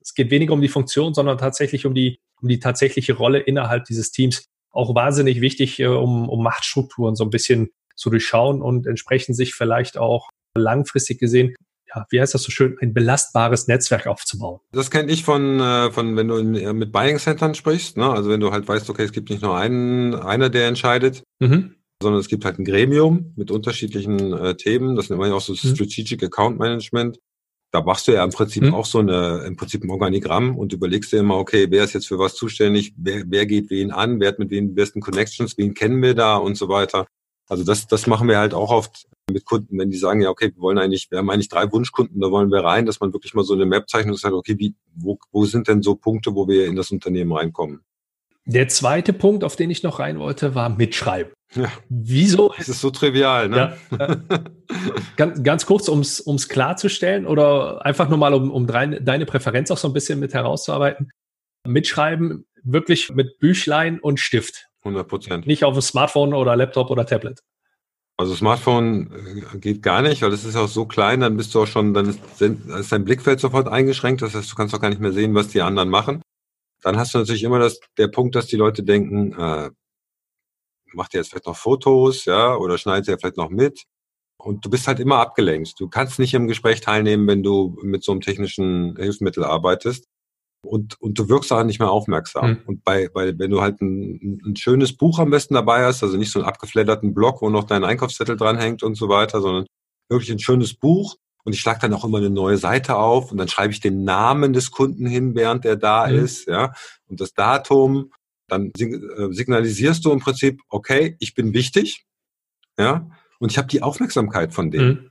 Es geht weniger um die Funktion, sondern tatsächlich um die, um die tatsächliche Rolle innerhalb dieses Teams. Auch wahnsinnig wichtig, äh, um, um Machtstrukturen so ein bisschen zu durchschauen und entsprechend sich vielleicht auch langfristig gesehen ja, wie heißt das so schön, ein belastbares Netzwerk aufzubauen. Das kenne ich von, äh, von, wenn du in, mit Buying Centern sprichst, ne? also wenn du halt weißt, okay, es gibt nicht nur einen, einer, der entscheidet, mhm. sondern es gibt halt ein Gremium mit unterschiedlichen äh, Themen, das nennt man ja auch so mhm. Strategic Account Management. Da machst du ja im Prinzip mhm. auch so eine, im Prinzip ein Organigramm und überlegst dir immer, okay, wer ist jetzt für was zuständig, wer, wer geht wen an, wer hat mit wem die besten Connections, wen kennen wir da und so weiter. Also das, das machen wir halt auch oft mit Kunden, wenn die sagen, ja, okay, wir wollen eigentlich, wir haben eigentlich drei Wunschkunden, da wollen wir rein, dass man wirklich mal so eine Map zeichnet und sagt, okay, wie, wo, wo sind denn so Punkte, wo wir in das Unternehmen reinkommen? Der zweite Punkt, auf den ich noch rein wollte, war Mitschreiben. Ja. Wieso? Es ist so trivial, ne? Ja, äh, <laughs> ganz, ganz kurz, ums ums klarzustellen oder einfach nur mal, um, um deine, deine Präferenz auch so ein bisschen mit herauszuarbeiten. Mitschreiben wirklich mit Büchlein und Stift. 100 Prozent. Nicht auf dem Smartphone oder Laptop oder Tablet. Also Smartphone äh, geht gar nicht, weil das ist auch so klein, dann bist du auch schon, dann ist, ist dein Blickfeld sofort eingeschränkt, das heißt, du kannst auch gar nicht mehr sehen, was die anderen machen. Dann hast du natürlich immer das, der Punkt, dass die Leute denken, äh, macht ihr jetzt vielleicht noch Fotos, ja, oder schneidet ihr vielleicht noch mit. Und du bist halt immer abgelenkt. Du kannst nicht im Gespräch teilnehmen, wenn du mit so einem technischen Hilfsmittel arbeitest. Und, und du wirkst auch nicht mehr aufmerksam. Mhm. Und bei, bei, wenn du halt ein, ein schönes Buch am besten dabei hast, also nicht so einen abgefledderten Block, wo noch dein Einkaufszettel dranhängt und so weiter, sondern wirklich ein schönes Buch. Und ich schlage dann auch immer eine neue Seite auf und dann schreibe ich den Namen des Kunden hin, während der da mhm. ist, ja, und das Datum dann äh, signalisierst du im Prinzip, okay, ich bin wichtig, ja, und ich habe die Aufmerksamkeit von dem.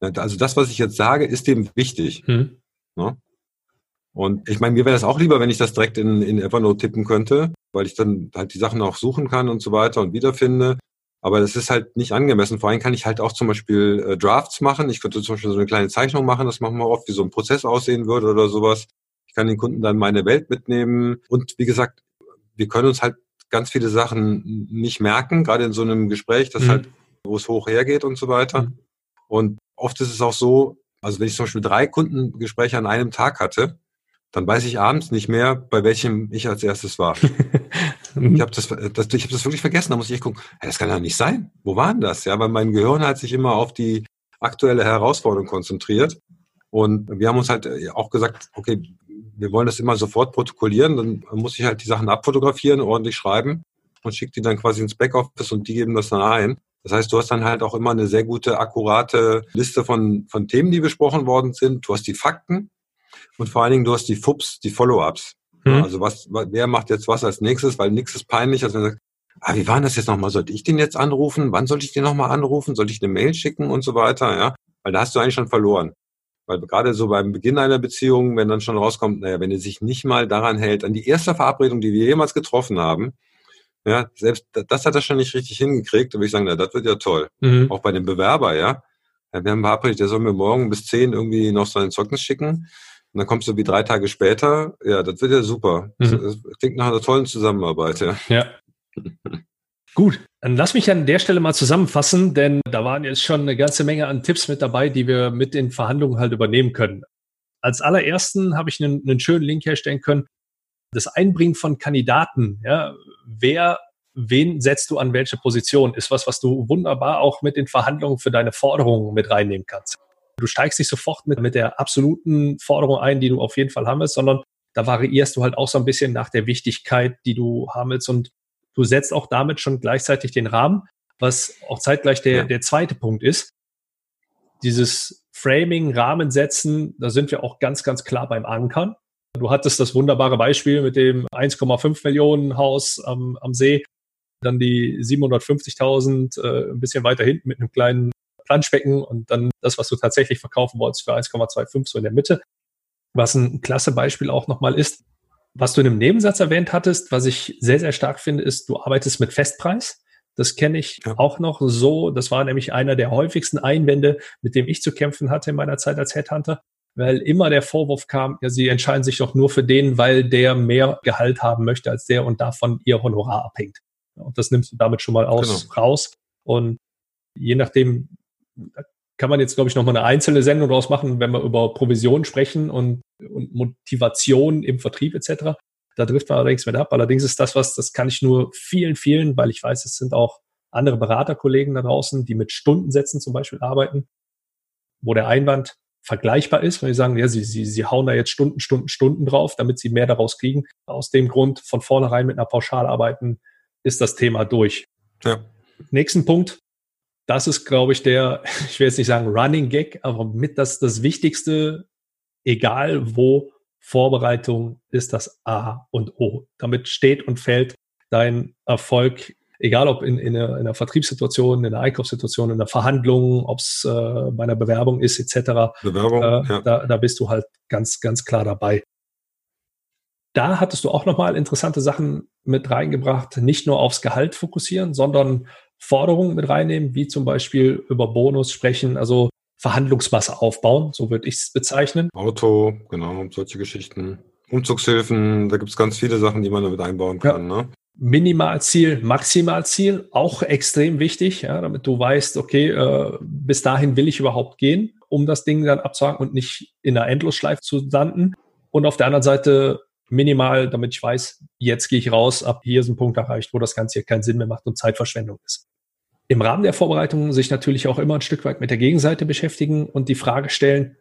Mhm. Also das, was ich jetzt sage, ist dem wichtig. Mhm. Ne? Und ich meine, mir wäre das auch lieber, wenn ich das direkt in, in Evernote tippen könnte, weil ich dann halt die Sachen auch suchen kann und so weiter und wiederfinde. Aber das ist halt nicht angemessen. Vor allem kann ich halt auch zum Beispiel äh, Drafts machen. Ich könnte zum Beispiel so eine kleine Zeichnung machen. Das machen wir oft, wie so ein Prozess aussehen würde oder sowas. Ich kann den Kunden dann meine Welt mitnehmen. Und wie gesagt, wir können uns halt ganz viele Sachen nicht merken, gerade in so einem Gespräch, das mhm. halt, wo es hoch hergeht und so weiter. Mhm. Und oft ist es auch so, also wenn ich zum Beispiel drei Kundengespräche an einem Tag hatte, dann weiß ich abends nicht mehr, bei welchem ich als erstes war. <laughs> ich habe das, das, ich hab das wirklich vergessen. Da muss ich echt gucken, hey, das kann doch nicht sein. Wo war denn das? Ja, weil mein Gehirn hat sich immer auf die aktuelle Herausforderung konzentriert. Und wir haben uns halt auch gesagt, okay, wir wollen das immer sofort protokollieren, dann muss ich halt die Sachen abfotografieren, ordentlich schreiben und schicke die dann quasi ins Backoffice und die geben das dann ein. Das heißt, du hast dann halt auch immer eine sehr gute, akkurate Liste von, von Themen, die besprochen worden sind. Du hast die Fakten und vor allen Dingen du hast die FUPs, die Follow-ups. Mhm. Also was, wer macht jetzt was als nächstes, weil nichts ist peinlich, als wenn du sagst, ah, wie war das jetzt nochmal? Sollte ich den jetzt anrufen? Wann sollte ich den nochmal anrufen? Sollte ich eine Mail schicken und so weiter? Ja, weil da hast du eigentlich schon verloren. Weil gerade so beim Beginn einer Beziehung, wenn dann schon rauskommt, naja, wenn er sich nicht mal daran hält, an die erste Verabredung, die wir jemals getroffen haben, ja, selbst das hat er schon nicht richtig hingekriegt, da würde ich sagen, na, das wird ja toll. Mhm. Auch bei dem Bewerber, ja. ja. Wir haben verabredet, der soll mir morgen bis zehn irgendwie noch sein Zeugnis schicken. Und dann kommst du wie drei Tage später. Ja, das wird ja super. Mhm. Das klingt nach einer tollen Zusammenarbeit, ja. Ja. <laughs> Gut, dann lass mich an der Stelle mal zusammenfassen, denn da waren jetzt schon eine ganze Menge an Tipps mit dabei, die wir mit den Verhandlungen halt übernehmen können. Als allerersten habe ich einen, einen schönen Link herstellen können. Das Einbringen von Kandidaten, ja, wer, wen setzt du an welche Position, ist was, was du wunderbar auch mit den Verhandlungen für deine Forderungen mit reinnehmen kannst. Du steigst nicht sofort mit, mit der absoluten Forderung ein, die du auf jeden Fall haben willst, sondern da variierst du halt auch so ein bisschen nach der Wichtigkeit, die du haben willst und du setzt auch damit schon gleichzeitig den Rahmen, was auch zeitgleich der, der zweite Punkt ist. Dieses Framing, Rahmen setzen, da sind wir auch ganz, ganz klar beim Ankern. Du hattest das wunderbare Beispiel mit dem 1,5 Millionen Haus am, am See, dann die 750.000 äh, ein bisschen weiter hinten mit einem kleinen Planschbecken und dann das, was du tatsächlich verkaufen wolltest für 1,25 so in der Mitte. Was ein klasse Beispiel auch nochmal ist, was du in einem Nebensatz erwähnt hattest, was ich sehr, sehr stark finde, ist, du arbeitest mit Festpreis. Das kenne ich ja. auch noch so. Das war nämlich einer der häufigsten Einwände, mit dem ich zu kämpfen hatte in meiner Zeit als Headhunter, weil immer der Vorwurf kam, ja, sie entscheiden sich doch nur für den, weil der mehr Gehalt haben möchte als der und davon ihr Honorar abhängt. Und das nimmst du damit schon mal aus, genau. raus. Und je nachdem, kann man jetzt, glaube ich, nochmal eine einzelne Sendung draus machen, wenn wir über Provision sprechen und, und Motivation im Vertrieb etc. Da trifft man allerdings mit ab. Allerdings ist das was, das kann ich nur vielen, vielen, weil ich weiß, es sind auch andere Beraterkollegen da draußen, die mit Stundensätzen zum Beispiel arbeiten, wo der Einwand vergleichbar ist, wenn die sagen, ja, sie, sie, sie hauen da jetzt Stunden, Stunden, Stunden drauf, damit sie mehr daraus kriegen. Aus dem Grund von vornherein mit einer Pauschal arbeiten, ist das Thema durch. Ja. Nächsten Punkt, das ist, glaube ich, der, <laughs> ich will jetzt nicht sagen Running Gag, aber mit das, das Wichtigste, egal wo, Vorbereitung ist das A und O. Damit steht und fällt dein Erfolg egal ob in, in, einer, in einer Vertriebssituation, in einer Einkaufssituation, in einer Verhandlung, ob es äh, bei einer Bewerbung ist, etc. Bewerbung, äh, ja. da, da bist du halt ganz, ganz klar dabei. Da hattest du auch nochmal interessante Sachen mit reingebracht, nicht nur aufs Gehalt fokussieren, sondern Forderungen mit reinnehmen, wie zum Beispiel über Bonus sprechen, also Verhandlungsmasse aufbauen, so würde ich es bezeichnen. Auto, genau, solche Geschichten. Umzugshilfen, da gibt es ganz viele Sachen, die man damit einbauen kann. Ja. Ne? Minimalziel, Maximalziel, auch extrem wichtig, ja, damit du weißt, okay, äh, bis dahin will ich überhaupt gehen, um das Ding dann abzuhaken und nicht in einer Endlosschleife zu landen. Und auf der anderen Seite minimal, damit ich weiß, jetzt gehe ich raus, ab hier ist ein Punkt erreicht, wo das Ganze hier keinen Sinn mehr macht und Zeitverschwendung ist. Im Rahmen der Vorbereitung sich natürlich auch immer ein Stück weit mit der Gegenseite beschäftigen und die Frage stellen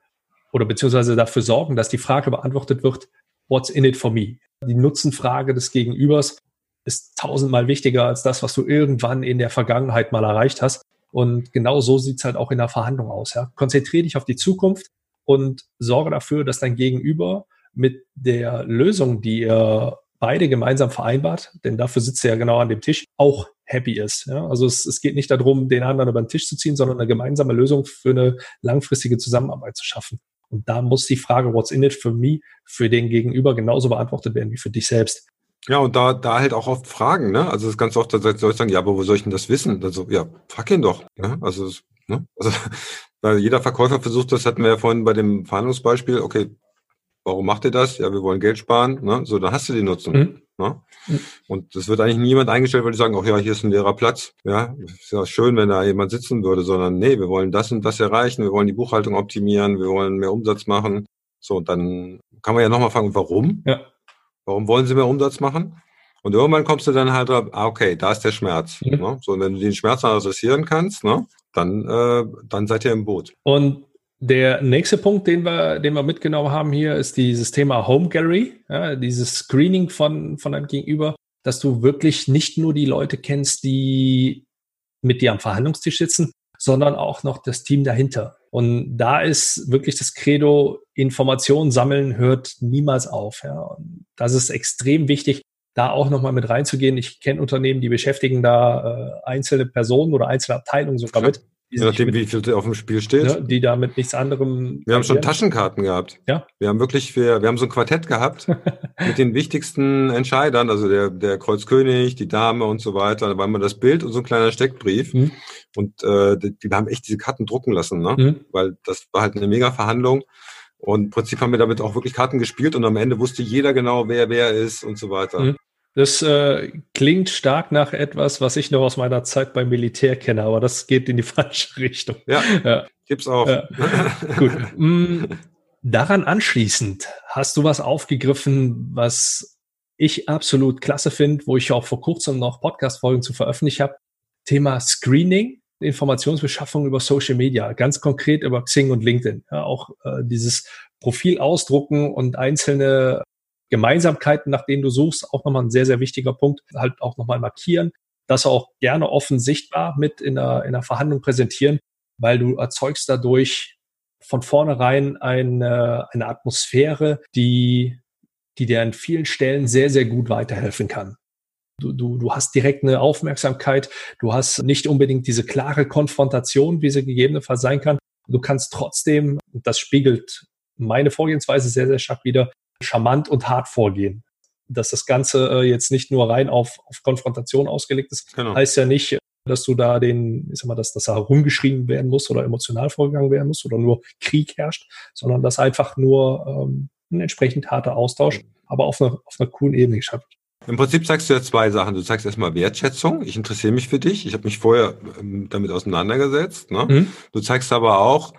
oder beziehungsweise dafür sorgen, dass die Frage beantwortet wird, what's in it for me? Die Nutzenfrage des Gegenübers ist tausendmal wichtiger als das, was du irgendwann in der Vergangenheit mal erreicht hast. Und genau so sieht's halt auch in der Verhandlung aus. Ja? Konzentriere dich auf die Zukunft und sorge dafür, dass dein Gegenüber mit der Lösung, die ihr beide gemeinsam vereinbart, denn dafür sitzt er ja genau an dem Tisch, auch happy ist. Ja? Also es, es geht nicht darum, den anderen über den Tisch zu ziehen, sondern eine gemeinsame Lösung für eine langfristige Zusammenarbeit zu schaffen. Und da muss die Frage, what's in it for me, für den Gegenüber genauso beantwortet werden wie für dich selbst. Ja, und da, da halt auch oft Fragen, ne? Also ist ganz oft, da soll ich sagen, ja, aber wo soll ich denn das wissen? Also, ja, frag ihn doch. Ja? Also, ne? also, <laughs> weil jeder Verkäufer versucht, das hatten wir ja vorhin bei dem Verhandlungsbeispiel, okay, warum macht ihr das? Ja, wir wollen Geld sparen. Ne? So, dann hast du die Nutzung. Mhm. Ne? Mhm. Und es wird eigentlich niemand eingestellt, weil die sagen, ach ja, hier ist ein leerer Platz. Ja, ist ja schön, wenn da jemand sitzen würde, sondern nee, wir wollen das und das erreichen, wir wollen die Buchhaltung optimieren, wir wollen mehr Umsatz machen. So, und dann kann man ja nochmal fragen, warum? Ja. Warum wollen sie mehr Umsatz machen? Und irgendwann kommst du dann halt drauf, ah, okay, da ist der Schmerz. Mhm. Ne? So, und wenn du den Schmerz adressieren kannst, ne, dann, äh, dann seid ihr im Boot. Und der nächste Punkt, den wir, den wir mitgenommen haben hier, ist dieses Thema Home Gallery, ja, dieses Screening von, von einem Gegenüber, dass du wirklich nicht nur die Leute kennst, die mit dir am Verhandlungstisch sitzen, sondern auch noch das Team dahinter. Und da ist wirklich das Credo, Informationen sammeln hört niemals auf. Ja. Und das ist extrem wichtig, da auch nochmal mit reinzugehen. Ich kenne Unternehmen, die beschäftigen da äh, einzelne Personen oder einzelne Abteilungen sogar mit. Je nachdem, wie viel auf dem Spiel steht. Ne, die da mit nichts anderem. Wir haben schon Taschenkarten gehabt. Ja. Wir haben wirklich, wir, wir haben so ein Quartett gehabt <laughs> mit den wichtigsten Entscheidern, also der, der Kreuzkönig, die Dame und so weiter. Da war immer das Bild und so ein kleiner Steckbrief. Mhm. Und äh, die, die haben echt diese Karten drucken lassen, ne? Mhm. Weil das war halt eine mega Verhandlung. Und im Prinzip haben wir damit auch wirklich Karten gespielt und am Ende wusste jeder genau, wer wer ist und so weiter. Mhm. Das äh, klingt stark nach etwas, was ich noch aus meiner Zeit beim Militär kenne, aber das geht in die <laughs> falsche Richtung. Ja, ja. gibt's auch. Ja. <laughs> Gut. Mm, daran anschließend hast du was aufgegriffen, was ich absolut klasse finde, wo ich auch vor kurzem noch Podcast-Folgen zu veröffentlicht habe. Thema Screening, Informationsbeschaffung über Social Media, ganz konkret über Xing und LinkedIn. Ja, auch äh, dieses Profil ausdrucken und einzelne Gemeinsamkeiten, nach denen du suchst, auch nochmal ein sehr, sehr wichtiger Punkt, halt auch nochmal markieren, das auch gerne offen sichtbar mit in einer, in einer Verhandlung präsentieren, weil du erzeugst dadurch von vornherein eine, eine Atmosphäre, die, die dir an vielen Stellen sehr, sehr gut weiterhelfen kann. Du, du, du hast direkt eine Aufmerksamkeit, du hast nicht unbedingt diese klare Konfrontation, wie sie gegebenenfalls sein kann. Du kannst trotzdem, das spiegelt meine Vorgehensweise sehr, sehr stark wieder, charmant und hart vorgehen. Dass das Ganze äh, jetzt nicht nur rein auf, auf Konfrontation ausgelegt ist, genau. heißt ja nicht, dass du da den, ich sag mal, dass das da herumgeschrieben werden muss oder emotional vorgegangen werden muss oder nur Krieg herrscht, sondern dass einfach nur ähm, ein entsprechend harter Austausch, aber auf einer, auf einer coolen Ebene geschafft im Prinzip sagst du ja zwei Sachen. Du sagst erstmal Wertschätzung. Ich interessiere mich für dich. Ich habe mich vorher ähm, damit auseinandergesetzt. Ne? Mhm. Du zeigst aber auch,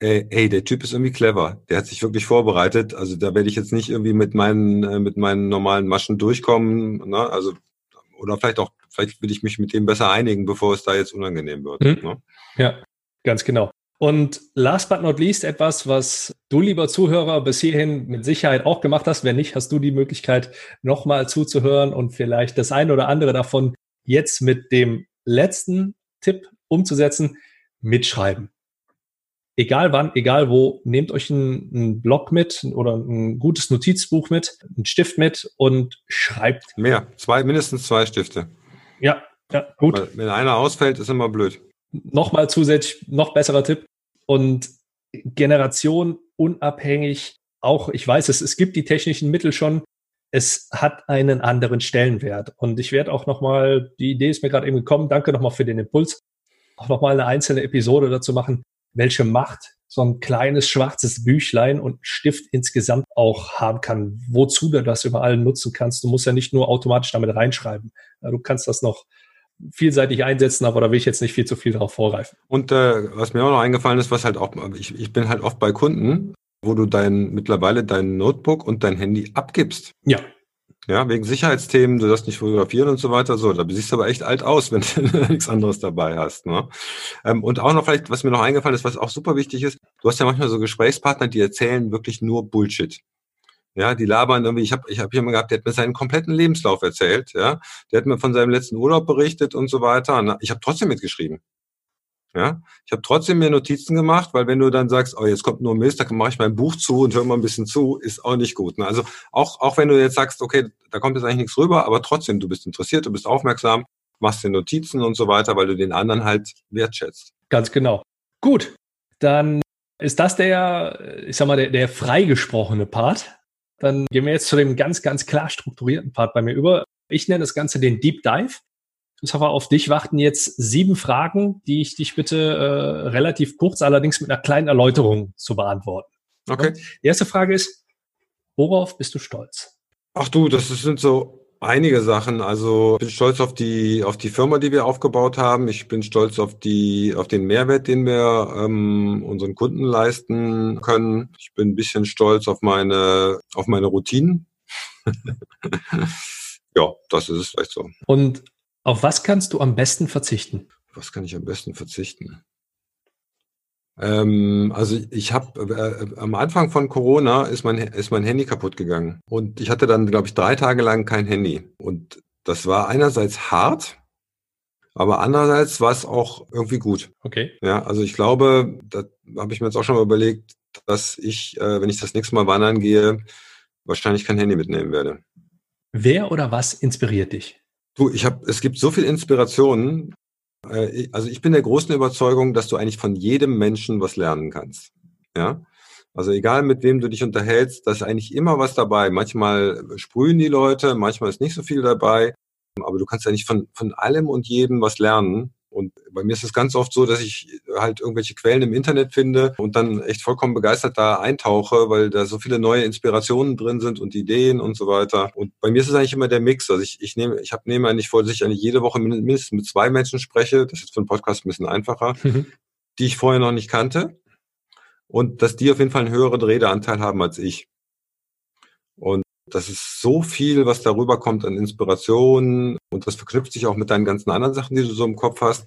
ey, ey, der Typ ist irgendwie clever. Der hat sich wirklich vorbereitet. Also da werde ich jetzt nicht irgendwie mit meinen, äh, mit meinen normalen Maschen durchkommen. Ne? Also, oder vielleicht auch, vielleicht will ich mich mit dem besser einigen, bevor es da jetzt unangenehm wird. Mhm. Ne? Ja, ganz genau. Und last but not least etwas, was du, lieber Zuhörer, bis hierhin mit Sicherheit auch gemacht hast. Wenn nicht, hast du die Möglichkeit, nochmal zuzuhören und vielleicht das eine oder andere davon jetzt mit dem letzten Tipp umzusetzen. Mitschreiben egal wann, egal wo, nehmt euch einen, einen Blog mit oder ein gutes Notizbuch mit, einen Stift mit und schreibt. Mehr, zwei, mindestens zwei Stifte. Ja, Ja, gut. Weil wenn einer ausfällt, ist immer blöd. Nochmal zusätzlich, noch besserer Tipp. Und Generation unabhängig, auch, ich weiß es, es gibt die technischen Mittel schon, es hat einen anderen Stellenwert. Und ich werde auch nochmal, die Idee ist mir gerade eben gekommen, danke nochmal für den Impuls, auch nochmal eine einzelne Episode dazu machen, welche Macht so ein kleines schwarzes Büchlein und Stift insgesamt auch haben kann, wozu du das überall nutzen kannst. Du musst ja nicht nur automatisch damit reinschreiben. Du kannst das noch vielseitig einsetzen, aber da will ich jetzt nicht viel zu viel darauf vorgreifen. Und äh, was mir auch noch eingefallen ist, was halt auch, ich, ich bin halt oft bei Kunden, wo du dein mittlerweile dein Notebook und dein Handy abgibst. Ja. Ja, wegen Sicherheitsthemen, du darfst nicht fotografieren und so weiter. So, da siehst du aber echt alt aus, <laughs> wenn du nichts anderes dabei hast. Ne? Ähm, und auch noch vielleicht, was mir noch eingefallen ist, was auch super wichtig ist, du hast ja manchmal so Gesprächspartner, die erzählen wirklich nur Bullshit. Ja, die labern irgendwie, ich habe ich hab jemanden gehabt, der hat mir seinen kompletten Lebenslauf erzählt, ja. Der hat mir von seinem letzten Urlaub berichtet und so weiter. Ich habe trotzdem mitgeschrieben. Ja, ich habe trotzdem mir Notizen gemacht, weil wenn du dann sagst, oh, jetzt kommt nur Mist, da mache ich mein Buch zu und höre mal ein bisschen zu, ist auch nicht gut. Ne? Also auch, auch wenn du jetzt sagst, okay, da kommt jetzt eigentlich nichts rüber, aber trotzdem, du bist interessiert, du bist aufmerksam, machst dir Notizen und so weiter, weil du den anderen halt wertschätzt. Ganz genau. Gut, dann ist das der, ich sag mal, der, der freigesprochene Part. Dann gehen wir jetzt zu dem ganz, ganz klar strukturierten Part bei mir über. Ich nenne das Ganze den Deep Dive. Christopher, auf dich warten jetzt sieben Fragen, die ich dich bitte äh, relativ kurz, allerdings mit einer kleinen Erläuterung zu beantworten. Okay. Die erste Frage ist, worauf bist du stolz? Ach du, das sind so einige Sachen. Also ich bin stolz auf die auf die Firma, die wir aufgebaut haben. Ich bin stolz auf die auf den Mehrwert, den wir ähm, unseren Kunden leisten können. Ich bin ein bisschen stolz auf meine auf meine Routinen. <laughs> ja, das ist es vielleicht so. Und auf was kannst du am besten verzichten? Was kann ich am besten verzichten? Ähm, also ich habe äh, am Anfang von Corona ist mein ist mein Handy kaputt gegangen und ich hatte dann glaube ich drei Tage lang kein Handy und das war einerseits hart, aber andererseits war es auch irgendwie gut. Okay. Ja, also ich glaube, da habe ich mir jetzt auch schon mal überlegt, dass ich, äh, wenn ich das nächste Mal wandern gehe, wahrscheinlich kein Handy mitnehmen werde. Wer oder was inspiriert dich? Du, ich habe, es gibt so viel Inspirationen. Äh, also ich bin der großen Überzeugung, dass du eigentlich von jedem Menschen was lernen kannst. Ja. Also egal mit wem du dich unterhältst, da ist eigentlich immer was dabei. Manchmal sprühen die Leute, manchmal ist nicht so viel dabei. Aber du kannst eigentlich von, von allem und jedem was lernen. Und bei mir ist es ganz oft so, dass ich halt irgendwelche Quellen im Internet finde und dann echt vollkommen begeistert da eintauche, weil da so viele neue Inspirationen drin sind und Ideen und so weiter. Und bei mir ist es eigentlich immer der Mix. Also ich, ich nehme, ich habe nehme eigentlich vor, dass ich eigentlich jede Woche mindestens mit zwei Menschen spreche. Das ist für einen Podcast ein bisschen einfacher, mhm. die ich vorher noch nicht kannte. Und dass die auf jeden Fall einen höheren Redeanteil haben als ich. Und das ist so viel, was darüber kommt an Inspiration und das verknüpft sich auch mit deinen ganzen anderen Sachen, die du so im Kopf hast.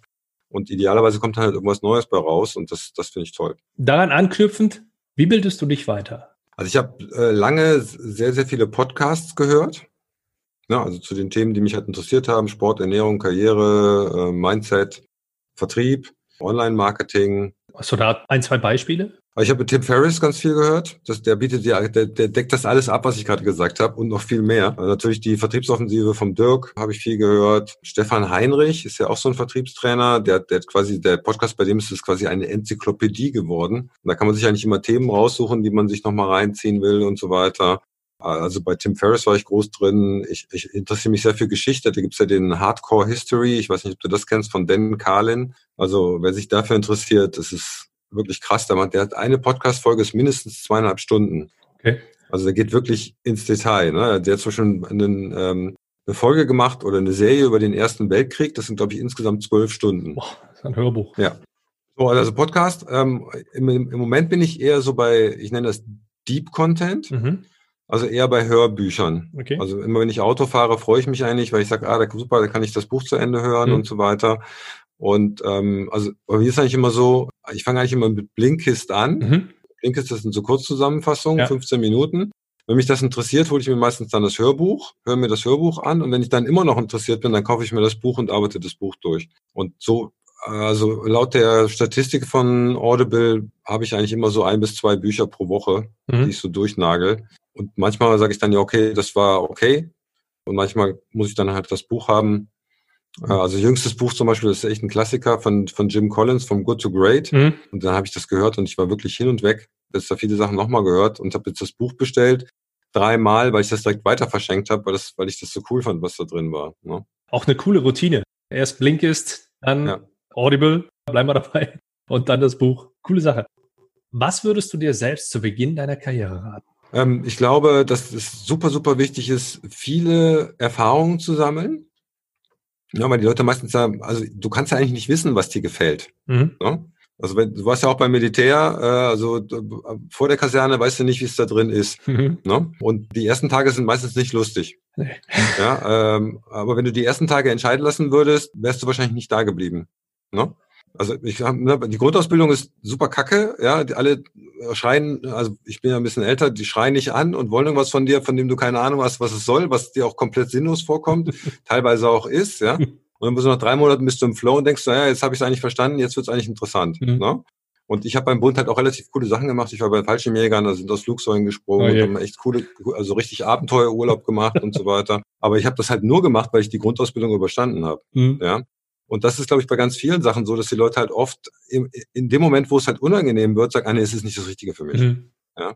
Und idealerweise kommt dann halt irgendwas Neues bei raus und das, das finde ich toll. Daran anknüpfend, wie bildest du dich weiter? Also ich habe äh, lange sehr, sehr viele Podcasts gehört. Ja, also zu den Themen, die mich halt interessiert haben, Sport, Ernährung, Karriere, äh, Mindset, Vertrieb, Online-Marketing. Hast du da ein, zwei Beispiele? Ich habe mit Tim Ferriss ganz viel gehört. Das, der bietet ja, der, der deckt das alles ab, was ich gerade gesagt habe und noch viel mehr. Also natürlich die Vertriebsoffensive vom Dirk habe ich viel gehört. Stefan Heinrich ist ja auch so ein Vertriebstrainer. Der, der hat quasi, der Podcast bei dem ist es quasi eine Enzyklopädie geworden. Und da kann man sich eigentlich immer Themen raussuchen, die man sich nochmal reinziehen will und so weiter. Also bei Tim Ferriss war ich groß drin. Ich, ich interessiere mich sehr für Geschichte. Da gibt's ja den Hardcore History. Ich weiß nicht, ob du das kennst, von Dan Carlin. Also wer sich dafür interessiert, das ist wirklich krass. Der, der hat eine Podcast-Folge, ist mindestens zweieinhalb Stunden. Okay. Also der geht wirklich ins Detail. Ne? Der hat zum Beispiel einen, ähm, eine Folge gemacht oder eine Serie über den Ersten Weltkrieg. Das sind, glaube ich, insgesamt zwölf Stunden. Boah, das ist ein Hörbuch. Ja. So, also Podcast. Ähm, im, Im Moment bin ich eher so bei, ich nenne das Deep Content. Mhm. Also eher bei Hörbüchern. Okay. Also immer wenn ich Auto fahre, freue ich mich eigentlich, weil ich sage, ah, super, da kann ich das Buch zu Ende hören mhm. und so weiter. Und ähm, also bei mir ist eigentlich immer so, ich fange eigentlich immer mit Blinkist an. Mhm. Blinkist das sind so Kurzzusammenfassungen, ja. 15 Minuten. Wenn mich das interessiert, hole ich mir meistens dann das Hörbuch, höre mir das Hörbuch an und wenn ich dann immer noch interessiert bin, dann kaufe ich mir das Buch und arbeite das Buch durch. Und so, also laut der Statistik von Audible habe ich eigentlich immer so ein bis zwei Bücher pro Woche, mhm. die ich so durchnagel. Und manchmal sage ich dann ja, okay, das war okay. Und manchmal muss ich dann halt das Buch haben, Also jüngstes Buch zum Beispiel das ist echt ein Klassiker von, von Jim Collins, vom Good to Great. Mhm. Und dann habe ich das gehört und ich war wirklich hin und weg. Jetzt da viele Sachen nochmal gehört und habe jetzt das Buch bestellt. Dreimal, weil ich das direkt weiter verschenkt habe, weil, das, weil ich das so cool fand, was da drin war. Ne? Auch eine coole Routine. Erst Blinkist, dann ja. Audible, <laughs> bleiben wir dabei. Und dann das Buch. Coole Sache. Was würdest du dir selbst zu Beginn deiner Karriere raten? Ähm, ich glaube, dass es super, super wichtig ist, viele Erfahrungen zu sammeln ja, weil die Leute meistens sagen, also du kannst ja eigentlich nicht wissen, was dir gefällt. Mhm. Ne? Also wenn, du warst ja auch beim Militär, äh, also vor der Kaserne weißt du nicht, wie es da drin ist. Mhm. Ne? Und die ersten Tage sind meistens nicht lustig. Nee. Ja, ähm, aber wenn du die ersten Tage entscheiden lassen würdest, wärst du wahrscheinlich nicht da geblieben. Ne? Also ich ne, die Grundausbildung ist super kacke, ja, die alle schreien, also ich bin ja ein bisschen älter, die schreien nicht an und wollen irgendwas von dir, von dem du keine Ahnung hast, was es soll, was dir auch komplett sinnlos vorkommt, <laughs> teilweise auch ist, ja. Und dann bist du nach drei Monaten bist du im Flow und denkst, naja, jetzt habe ich es eigentlich verstanden, jetzt wird es eigentlich interessant. Mhm. Ne? Und ich habe beim Bund halt auch relativ coole Sachen gemacht. Ich war bei Fallschirmjägern, da sind aus Flugzeugen gesprungen, oh, haben echt coole, also richtig Abenteuerurlaub gemacht und so weiter. Aber ich habe das halt nur gemacht, weil ich die Grundausbildung überstanden habe. Mhm. Ja. Und das ist, glaube ich, bei ganz vielen Sachen so, dass die Leute halt oft im, in dem Moment, wo es halt unangenehm wird, sagen, ah, nee, es ist nicht das Richtige für mich. Mhm. Ja.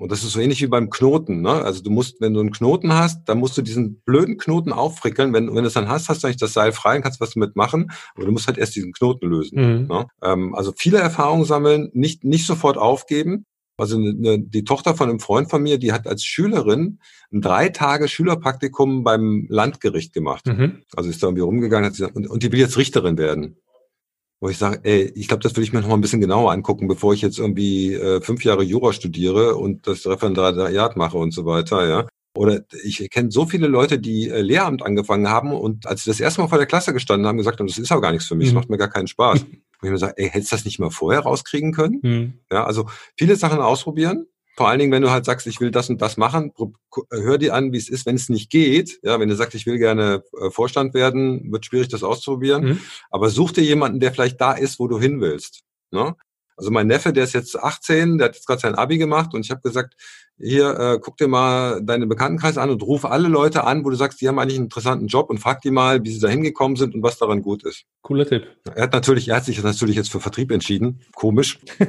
Und das ist so ähnlich wie beim Knoten. Ne? Also du musst, wenn du einen Knoten hast, dann musst du diesen blöden Knoten auffrickeln. Wenn, wenn du es dann hast, hast du eigentlich das Seil frei und kannst was damit machen. Aber du musst halt erst diesen Knoten lösen. Mhm. Ne? Ähm, also viele Erfahrungen sammeln, nicht, nicht sofort aufgeben. Also eine, die Tochter von einem Freund von mir, die hat als Schülerin ein drei Tage Schülerpraktikum beim Landgericht gemacht. Mhm. Also ist da irgendwie rumgegangen hat sie, und, und die will jetzt Richterin werden. Wo ich sage, ey, ich glaube, das will ich mir noch mal ein bisschen genauer angucken, bevor ich jetzt irgendwie äh, fünf Jahre Jura studiere und das Referendariat mache und so weiter, ja. Oder ich kenne so viele Leute, die äh, Lehramt angefangen haben und als sie das erste Mal vor der Klasse gestanden haben, gesagt haben, das ist aber gar nichts für mich, mhm. das macht mir gar keinen Spaß. <laughs> Wo ich mir sage, ey, hättest du das nicht mal vorher rauskriegen können? Mhm. Ja, also viele Sachen ausprobieren. Vor allen Dingen, wenn du halt sagst, ich will das und das machen, hör dir an, wie es ist, wenn es nicht geht. Ja, wenn du sagst, ich will gerne äh, Vorstand werden, wird schwierig, das auszuprobieren. Mhm. Aber such dir jemanden, der vielleicht da ist, wo du hin willst. Ne? Also mein Neffe, der ist jetzt 18, der hat jetzt gerade sein Abi gemacht und ich habe gesagt, hier, äh, guck dir mal deine Bekanntenkreis an und ruf alle Leute an, wo du sagst, die haben eigentlich einen interessanten Job und frag die mal, wie sie da hingekommen sind und was daran gut ist. Cooler Tipp. Er hat natürlich, er hat sich natürlich jetzt für Vertrieb entschieden. Komisch. <laughs>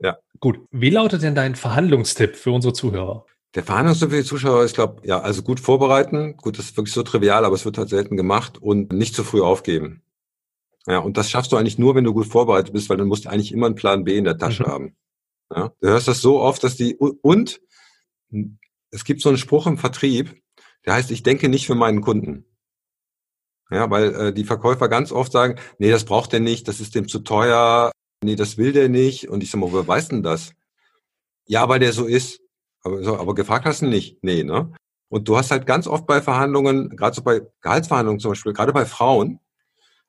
ja. Gut. Wie lautet denn dein Verhandlungstipp für unsere Zuhörer? Der Verhandlungstipp für die Zuschauer ist, glaube ja, also gut vorbereiten. Gut, das ist wirklich so trivial, aber es wird halt selten gemacht und nicht zu früh aufgeben. Ja, und das schaffst du eigentlich nur, wenn du gut vorbereitet bist, weil dann musst du eigentlich immer einen Plan B in der Tasche mhm. haben. Ja, du hörst das so oft, dass die, und es gibt so einen Spruch im Vertrieb, der heißt, ich denke nicht für meinen Kunden. Ja, weil äh, die Verkäufer ganz oft sagen, nee, das braucht er nicht, das ist dem zu teuer, nee, das will der nicht. Und ich sage mal, wer weiß denn das? Ja, weil der so ist. Aber, so, aber gefragt hast du nicht. Nee, ne? Und du hast halt ganz oft bei Verhandlungen, gerade so bei Gehaltsverhandlungen zum Beispiel, gerade bei Frauen,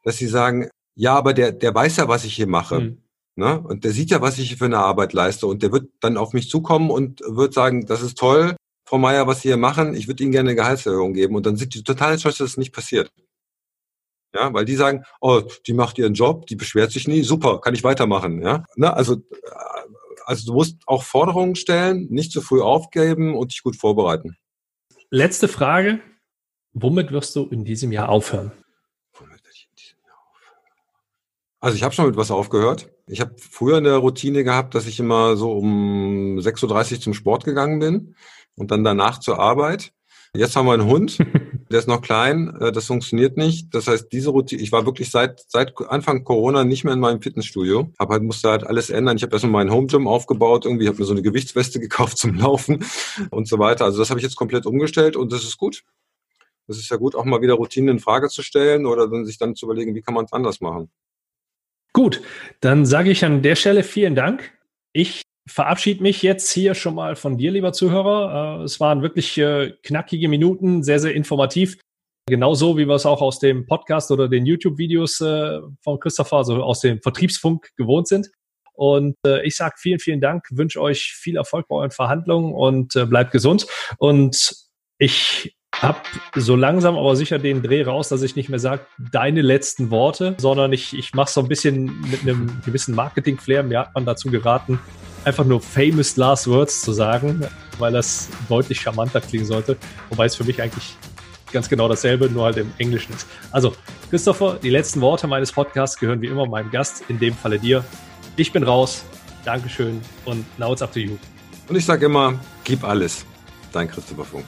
dass sie sagen, ja, aber der, der weiß ja, was ich hier mache. Mhm. Ne? Und der sieht ja, was ich für eine Arbeit leiste. Und der wird dann auf mich zukommen und wird sagen, das ist toll, Frau Meier, was Sie hier machen, ich würde Ihnen gerne eine Gehaltserhöhung geben. Und dann sind die total enttäuscht, dass das nicht passiert. Ja, weil die sagen, oh, die macht ihren Job, die beschwert sich nie, super, kann ich weitermachen. Ja, ne? also, äh, also du musst auch Forderungen stellen, nicht zu früh aufgeben und dich gut vorbereiten. Letzte Frage. Womit wirst du in diesem Jahr aufhören? Also ich habe schon mit was aufgehört. Ich habe früher eine Routine gehabt, dass ich immer so um 6.30 Uhr zum Sport gegangen bin und dann danach zur Arbeit. Jetzt haben wir einen Hund, <laughs> der ist noch klein, äh, das funktioniert nicht. Das heißt, diese Routine, ich war wirklich seit seit Anfang Corona nicht mehr in meinem Fitnessstudio. Hab halt musste halt alles ändern. Ich habe erstmal meinen Home Gym aufgebaut, irgendwie habe mir so eine Gewichtsweste <laughs> gekauft zum Laufen und so weiter. Also das habe ich jetzt komplett umgestellt und das ist gut. Das ist ja gut, auch mal wieder Routinen in Frage zu stellen oder sich dann zu überlegen, wie kann man es anders machen. Gut, dann sage ich an der Stelle vielen Dank. Ich verabschiede mich jetzt hier schon mal von dir, lieber Zuhörer. Äh, es waren wirklich äh, knackige Minuten, sehr, sehr informativ. Genauso wie wir es auch aus dem Podcast oder den YouTube-Videos äh, von Christopher, also aus dem Vertriebsfunk gewohnt sind. Und ich sage vielen, vielen Dank, wünsche euch viel Erfolg bei euren Verhandlungen und bleibt gesund. Und ich hab so langsam aber sicher den Dreh raus, dass ich nicht mehr sage, deine letzten Worte, sondern ich, ich mache so ein bisschen mit einem gewissen Marketing-Flair. Mir hat man dazu geraten, einfach nur famous last words zu sagen, weil das deutlich charmanter klingen sollte. Wobei es für mich eigentlich ganz genau dasselbe, nur halt im Englischen ist. Also, Christopher, die letzten Worte meines Podcasts gehören wie immer meinem Gast, in dem Falle dir. Ich bin raus. Dankeschön und now it's up to you. Und ich sage immer, gib alles. Dein Christopher Funk.